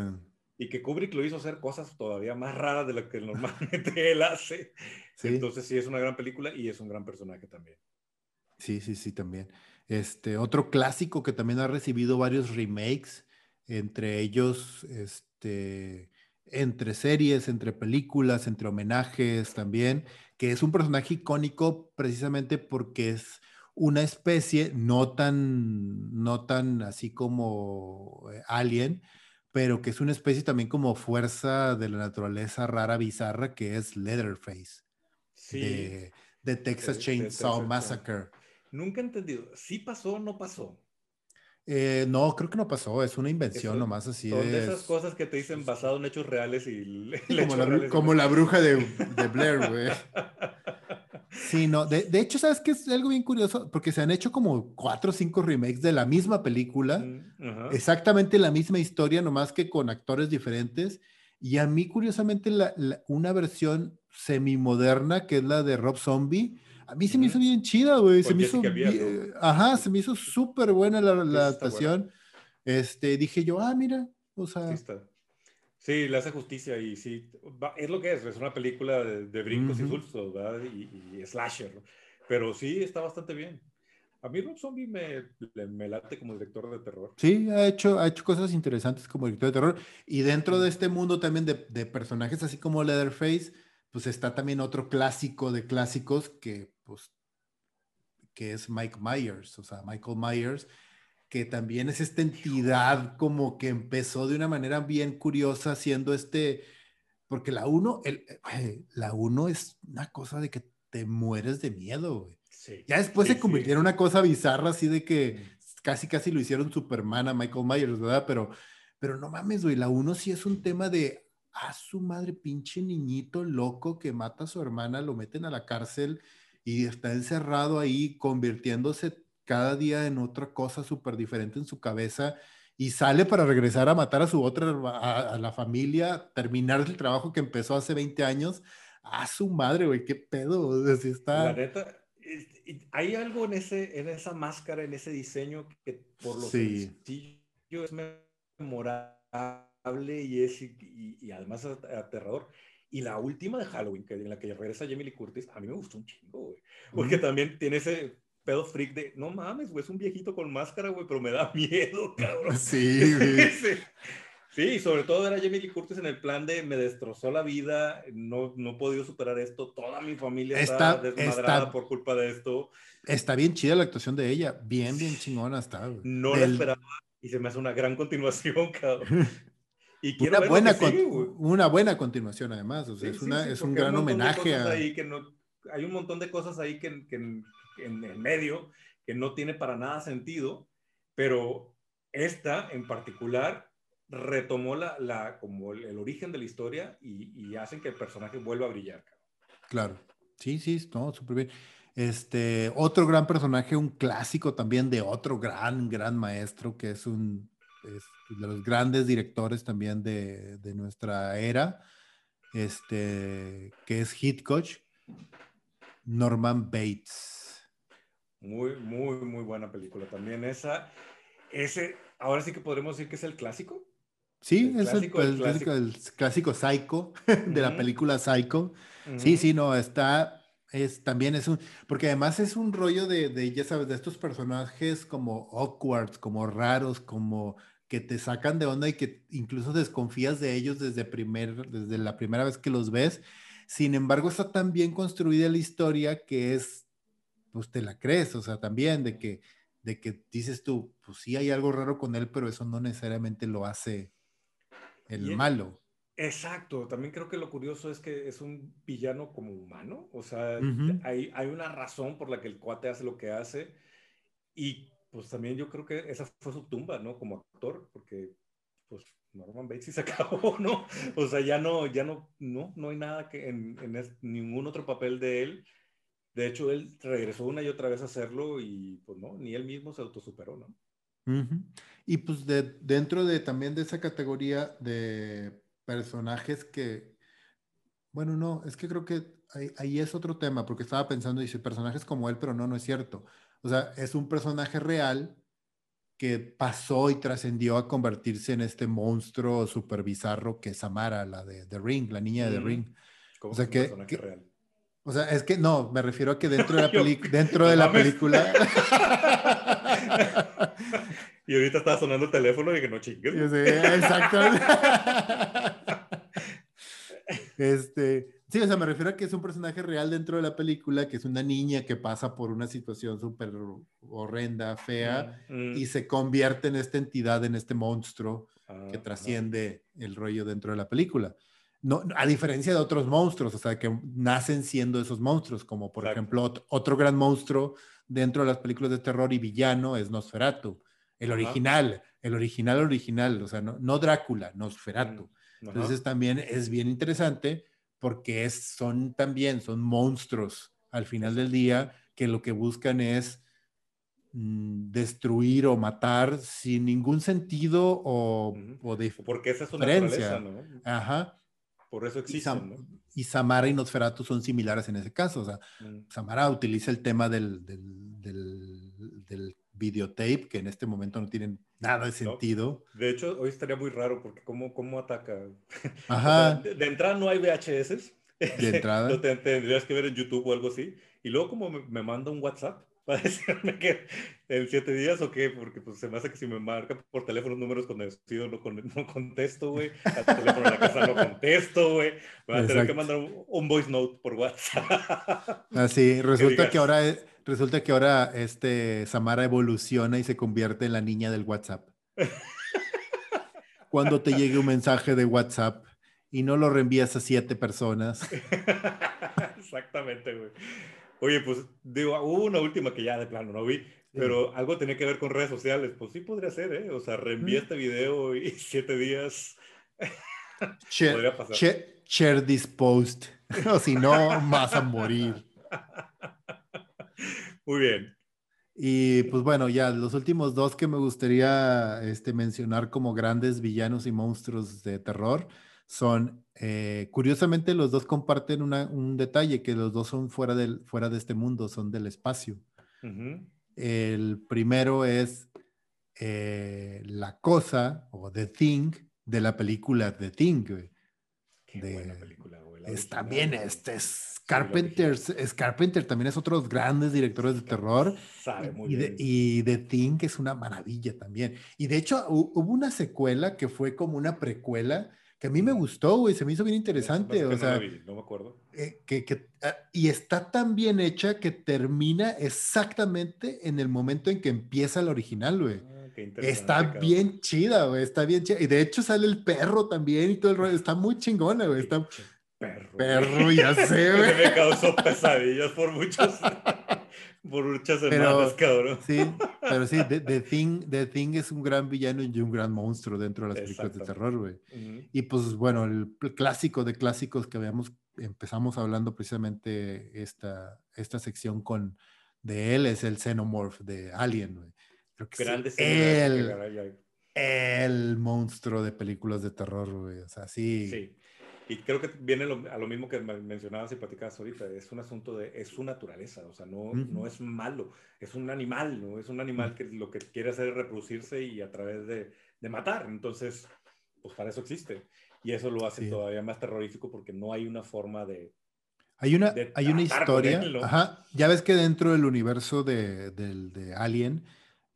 Y que Kubrick lo hizo hacer cosas todavía más raras de lo que normalmente él hace. Entonces, sí, es una gran película y es un gran personaje también. Sí, sí, sí, también. Este, otro clásico que también ha recibido varios remakes, entre ellos, este, entre series, entre películas, entre homenajes también, que es un personaje icónico precisamente porque es una especie no tan, no tan así como eh, Alien, pero que es una especie también como fuerza de la naturaleza rara, bizarra, que es Leatherface. Sí. De, Texas Chainsaw Massacre. Nunca he entendido. ¿Sí pasó o no pasó? Eh, no, creo que no pasó. Es una invención nomás así. Son de esas cosas que te dicen basado en hechos reales y. como, la, bruja de, Blair, güey. Sí, no, de, de, hecho, ¿sabes qué es algo bien curioso? Porque se han hecho como cuatro o cinco remakes de la misma película, mm, exactamente la misma historia, nomás que con actores diferentes. Y a mí, curiosamente, la, una versión semi-moderna, que es la de Rob Zombie, a mí se me hizo bien chida, güey. Se me hizo, ajá, se me hizo súper buena la, la adaptación. Este, dije yo, ah, mira, o sea... Sí, le hace justicia y sí, es lo que es, es una película de, brincos y sustos, ¿verdad? Y, slasher, pero sí está bastante bien. A mí Rob Zombie me, me, late como director de terror. Sí, ha hecho, ha hecho cosas interesantes como director de terror. Y dentro de este mundo también de, de personajes así como Leatherface, pues está también otro clásico de clásicos que, pues, que es Mike Myers, o sea, Michael Myers, que también es esta entidad como que empezó de una manera bien curiosa haciendo este, porque la uno, el, eh, la uno es una cosa de que te mueres de miedo, güey. ya después se convirtió en una cosa bizarra así de que casi casi lo hicieron Superman a Michael Myers, ¿verdad? Pero, pero no mames, güey, la uno sí es un tema de a su madre, pinche niñito loco que mata a su hermana, lo meten a la cárcel y está encerrado ahí convirtiéndose cada día en otra cosa súper diferente en su cabeza y sale para regresar a matar a su otra, a, la familia, terminar el trabajo que empezó hace 20 años. A su madre, güey, qué pedo. Así está. La neta, hay algo en, ese, en esa máscara, en ese diseño que por lo sí. sencillo es memorable y, es, y, además aterrador. Y la última de Halloween, que, en la que regresa Jamie Lee Curtis, a mí me gustó un chingo, güey. Porque también tiene ese pedo freak de, no mames, güey, es un viejito con máscara, güey, pero me da miedo, cabrón. Sí, sí. sí. sobre todo era Jamie Lee Curtis en el plan de me destrozó la vida, no, no he podido superar esto, toda mi familia está, desmadrada por culpa de esto. Está bien chida la actuación de ella, bien, bien chingona está. Güey. No la esperaba y se me hace una gran continuación, cabrón. Y una, buena una buena continuación además, o sea, es, una, es un gran homenaje a... que no, hay un montón de cosas ahí que, que, en el medio que no tiene para nada sentido, pero esta en particular retomó la, la como el, origen de la historia y, y, hacen que el personaje vuelva a brillar. Claro, sí, sí, no, súper bien. Este, otro gran personaje, un clásico también de otro gran, gran maestro, que es un de los grandes directores también de, de nuestra era, este, que es Hitchcock, Norman Bates. Muy, muy, muy buena película también esa. Ese, ahora sí que podremos decir que es el clásico. Sí, es el, clásico, el, clásico, Psycho, de la película Psycho. Sí, sí, no, está, es, también es un, porque además es un rollo de, de, ya sabes, de estos personajes como awkward, como raros, como que te sacan de onda y que incluso desconfías de ellos desde, primer, desde la primera vez que los ves. Sin embargo, está tan bien construida la historia que es pues te la crees, o sea, también de que, de que dices tú, pues sí hay algo raro con él, pero eso no necesariamente lo hace el malo. Exacto, también creo que lo curioso es que es un villano como humano, o sea, hay, hay una razón por la que el cuate hace lo que hace y pues también yo creo que esa fue su tumba, ¿no? Como actor, porque pues Norman Bates se acabó, ¿no? O sea, ya no, ya no, no, no hay nada que en, en ningún otro papel de él de hecho, él regresó una y otra vez a hacerlo y pues no, ni él mismo se autosuperó, ¿no? Y pues de, dentro de también de esa categoría de personajes que, bueno, no, es que creo que ahí, es otro tema, porque estaba pensando, dice, personajes como él, pero no, no es cierto. O sea, es un personaje real que pasó y trascendió a convertirse en este monstruo súper bizarro que es Samara, la de The Ring, la niña de The Ring. o sea, que, real? O sea, es que no, me refiero a que dentro de la, dentro de la película. y ahorita estaba sonando el teléfono y que no chingues. Sí, exacto. Este, sí, o sea, me refiero a que es un personaje real dentro de la película, que es una niña que pasa por una situación súper horrenda, fea, mm, mm. y se convierte en esta entidad, en este monstruo que ah, trasciende el rollo dentro de la película no, a diferencia de otros monstruos, o sea, que nacen siendo esos monstruos, como por ejemplo otro gran monstruo dentro de las películas de terror y villano es Nosferatu, el original, el original original, o sea, no, no Drácula, Nosferatu. Entonces también es bien interesante porque es, son también, son monstruos al final del día, que lo que buscan es mm, destruir o matar sin ningún sentido o, de Porque esa es una naturaleza, ¿no? Ajá. Por eso existen, ¿no? Y Samara y Nosferatu son similares en ese caso. O sea, mm. Samara utiliza el tema del, del, del, videotape, que en este momento no tienen nada de sentido. De hecho, hoy estaría muy raro porque ¿cómo, cómo ataca? Ajá. de, entrada no hay VHS. De entrada. Lo tendrías que ver en YouTube o algo así. Y luego como me manda un WhatsApp para decirme que en siete días o qué, porque pues se me hace que si me marca por teléfono números conocidos no, no contesto, güey. Al teléfono de la casa no contesto, güey. Me van a tener que mandar un, voice note por WhatsApp. Así, resulta que ahora, resulta que ahora este Samara evoluciona y se convierte en la niña del WhatsApp. Cuando te llegue un mensaje de WhatsApp y no lo reenvías a siete personas. Exactamente, güey. Oye, pues digo, hubo una última que ya de plano no vi, pero algo tenía que ver con redes sociales. Pues sí podría ser, ¿eh? O sea, reenvía este video y siete días. Share, podría pasar. Share, this post. o si no, vas a morir. Muy bien. Y pues bueno, ya los últimos dos que me gustaría este, mencionar como grandes villanos y monstruos de terror son, eh, curiosamente, los dos comparten un detalle, que los dos son fuera, del, fuera de este mundo, son del espacio. El primero es eh, La Cosa o The Thing de la película The Thing. Qué buena película, Es también, este es Carpenter, es Carpenter también es otro de los grandes directores de terror. Sabe muy y, bien. y The Thing es una maravilla también. Y de hecho hubo una secuela que fue como una precuela que a mí me gustó, güey, se me hizo bien interesante. O sea, no, me acuerdo. Eh, que, ah, y está tan bien hecha que termina exactamente en el momento en que empieza la original, güey. Ah, está bien chida, güey, está bien chida. Y de hecho sale el perro también y todo el rollo. Está muy chingona, güey. Está... Perro. Perro, ya sé, güey. me causó pesadillas por muchos por muchas semanas, cabrón. Sí, pero sí, The, Thing, The Thing es un gran villano y un gran monstruo dentro de las películas de terror, güey. Y pues bueno, el clásico de clásicos que habíamos, empezamos hablando precisamente esta, esta sección con de él es el Xenomorph de Alien, güey. Creo que el, el monstruo de películas de terror, güey. O sea, sí. Sí. Y creo que viene a lo mismo que mencionabas y platicabas ahorita, es un asunto de, es su naturaleza, o sea, no, no es malo, es un animal, ¿no? Es un animal que lo que quiere hacer es reproducirse y a través de, de matar, entonces, pues para eso existe. Y eso lo hace todavía más terrorífico porque no hay una forma de... Hay una, hay una historia, ajá, ya ves que dentro del universo de, de Alien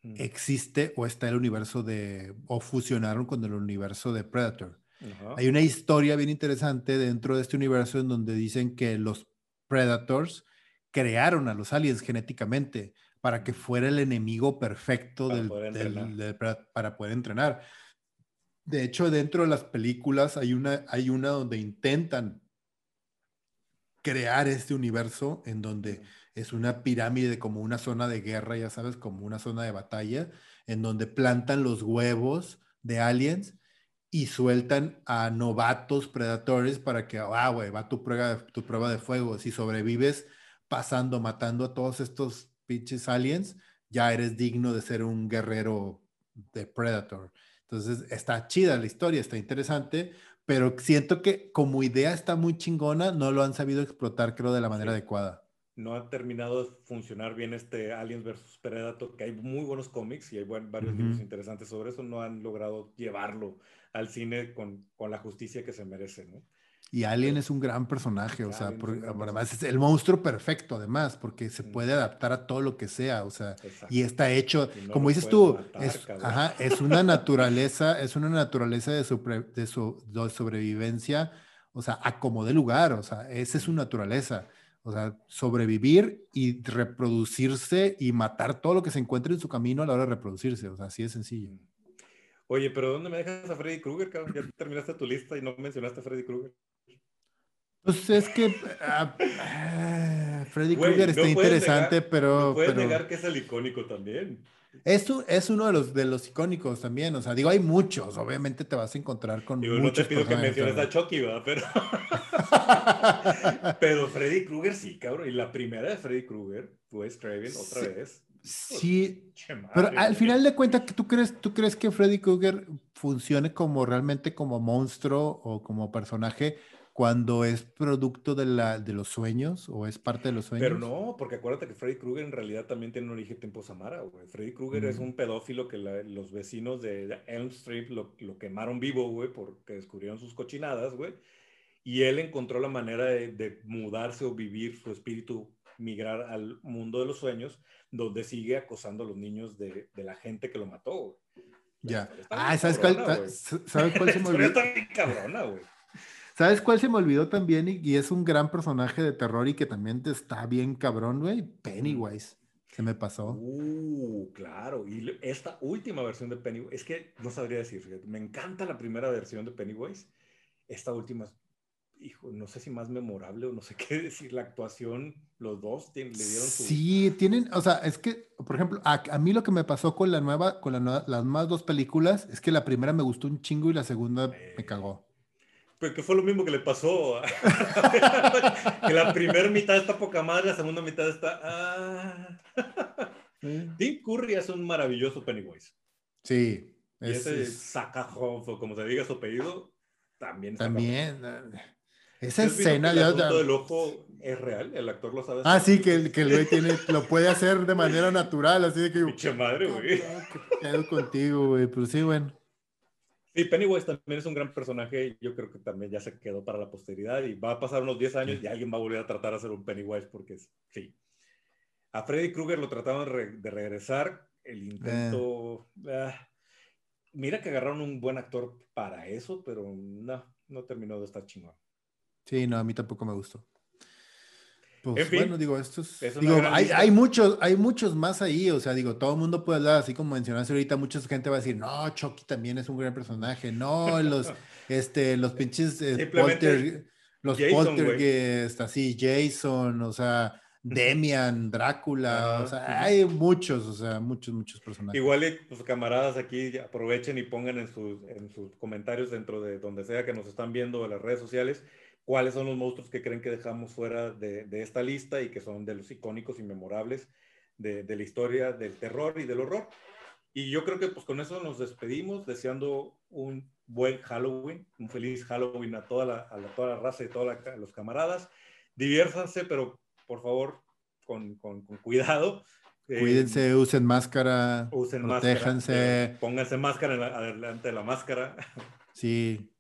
existe o está el universo de, o fusionaron con el universo de Predator. Hay una historia bien interesante dentro de este universo en donde dicen que los Predators crearon a los aliens genéticamente para que fuera el enemigo perfecto para, del, poder para poder entrenar. De hecho, dentro de las películas hay una, hay una donde intentan crear este universo en donde es una pirámide como una zona de guerra, ya sabes, como una zona de batalla, en donde plantan los huevos de aliens y sueltan a novatos predadores para que, ah, güey, va tu prueba, tu prueba de fuego. Si sobrevives pasando, matando a todos estos pinches aliens, ya eres digno de ser un guerrero de Predator. Entonces, está chida la historia, está interesante, pero siento que como idea está muy chingona, no lo han sabido explotar, creo, de la manera adecuada. No ha terminado de funcionar bien este Aliens vs Predator, que hay muy buenos cómics y hay varios libros interesantes sobre eso, no han logrado llevarlo al cine con, con la justicia que se merece, ¿no? Y Alien es un gran personaje, o sea, además es el monstruo perfecto, además, porque se puede adaptar a todo lo que sea, o sea, y está hecho, como dices tú, es, ajá, es, una naturaleza, es una naturaleza de, de, su, de, sobrevivencia, o sea, a como de lugar, o sea, esa es su naturaleza, o sea, sobrevivir y reproducirse y matar todo lo que se encuentre en su camino a la hora de reproducirse, o sea, así de sencillo. Oye, pero ¿dónde me dejas a Freddy Krueger, cabrón? Ya terminaste tu lista y no mencionaste a Freddy Krueger. Pues es que ah, ah, Freddy Krueger está interesante, pero. No puedes negar que es el icónico también. Esto es uno de los, de los icónicos también. O sea, digo, hay muchos. Obviamente te vas a encontrar con digo, muchos. No te pido que menciones a Chucky, ¿verdad? Pero. pero Freddy Krueger sí, cabrón. Y la primera de Freddy Krueger fue Craven otra vez. Sí, pero al final de cuentas, ¿tú crees, ¿tú crees que Freddy Krueger funcione como realmente como monstruo o como personaje cuando es producto de, la, de los sueños o es parte de los sueños? Pero no, porque acuérdate que Freddy Krueger en realidad también tiene un origen tiempo Samara, güey. Freddy Krueger es un pedófilo que los vecinos de Elm Street lo, lo quemaron vivo, güey, porque descubrieron sus cochinadas, güey. Y él encontró la manera de, de mudarse o vivir su espíritu migrar al mundo de los sueños, donde sigue acosando a los niños de, de la gente que lo mató. Ya. Ah, ¿sabes cuál, ¿sabes cuál se me olvidó? cabrona, ¿Sabes cuál se me olvidó también? Y, es un gran personaje de terror y que también está bien cabrón, güey. Pennywise. Se me pasó. Uh, claro. Y esta última versión de Pennywise, es que no sabría decir, me encanta la primera versión de Pennywise. Esta última hijo, no sé si más memorable o no sé qué decir, la actuación, los dos le dieron su... Sí, tienen, o sea, es que, por ejemplo, a, mí lo que me pasó con la nueva, con las más dos películas, es que la primera me gustó un chingo y la segunda me cagó. Pero que fue lo mismo que le pasó. que la primera mitad está poca madre, la segunda mitad está... Ah. Tim Curry es un maravilloso Pennywise. Sí. Y ese es... como se diga su apellido, también. También. Esa escena. El del ojo es real, el actor lo sabe. Ah, sí, que, el, que el güey tiene, lo puede hacer de manera natural, así de que... Pinche madre, güey. Qué contigo, güey, pero sí, bueno. Sí, Pennywise también es un gran personaje, yo creo que también ya se quedó para la posteridad y va a pasar unos 10 años y alguien va a volver a tratar de hacer un Pennywise porque sí. A Freddy Krueger lo trataban de regresar, el intento... Ah, mira que agarraron un buen actor para eso, pero no, no terminó de estar chingón. Sí, no, a mí tampoco me gustó. Pues bueno, digo, estos. Digo, hay, hay, muchos, hay muchos más ahí, o sea, digo, todo el mundo puede hablar, así como mencionaste ahorita, mucha gente va a decir, no, Chucky también es un gran personaje, no, los, este, los pinches eh, polter, los poltergeist, así, Jason, o sea, Demian, Drácula, o sea, hay muchos, o sea, muchos, muchos personajes. Igual, pues camaradas aquí aprovechen y pongan en sus, en sus comentarios dentro de donde sea que nos están viendo en las redes sociales cuáles son los monstruos que creen que dejamos fuera de, esta lista y que son de los icónicos y memorables de, la historia del terror y del horror. Y yo creo que pues con eso nos despedimos, deseando un buen Halloween, un feliz Halloween a toda la, a toda la raza y a todos los camaradas. Diviértanse, pero por favor, con, con, cuidado. Eh, Cuídense, usen máscara, usen protéjanse. Máscara, eh, pónganse máscara adelante de la máscara. Sí,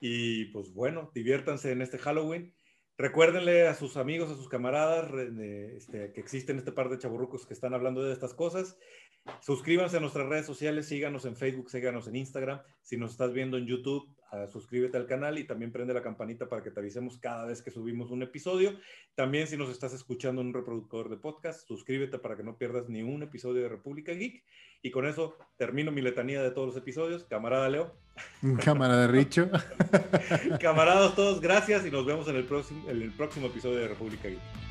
y pues bueno, diviértanse en este Halloween. Recuérdenle a sus amigos, a sus camaradas este, que existen este par de chaburrucos que están hablando de estas cosas. Suscríbanse a nuestras redes sociales, síganos en Facebook, síganos en Instagram. Si nos estás viendo en YouTube, ah, suscríbete al canal y también prende la campanita para que te avisemos cada vez que subimos un episodio. También si nos estás escuchando en un reproductor de podcast, suscríbete para que no pierdas ni un episodio de República Geek. Y con eso termino mi letanía de todos los episodios. Camarada Leo. Camarada Richo. Camaradas todos, gracias y nos vemos en el próximo, en el próximo episodio de República Geek.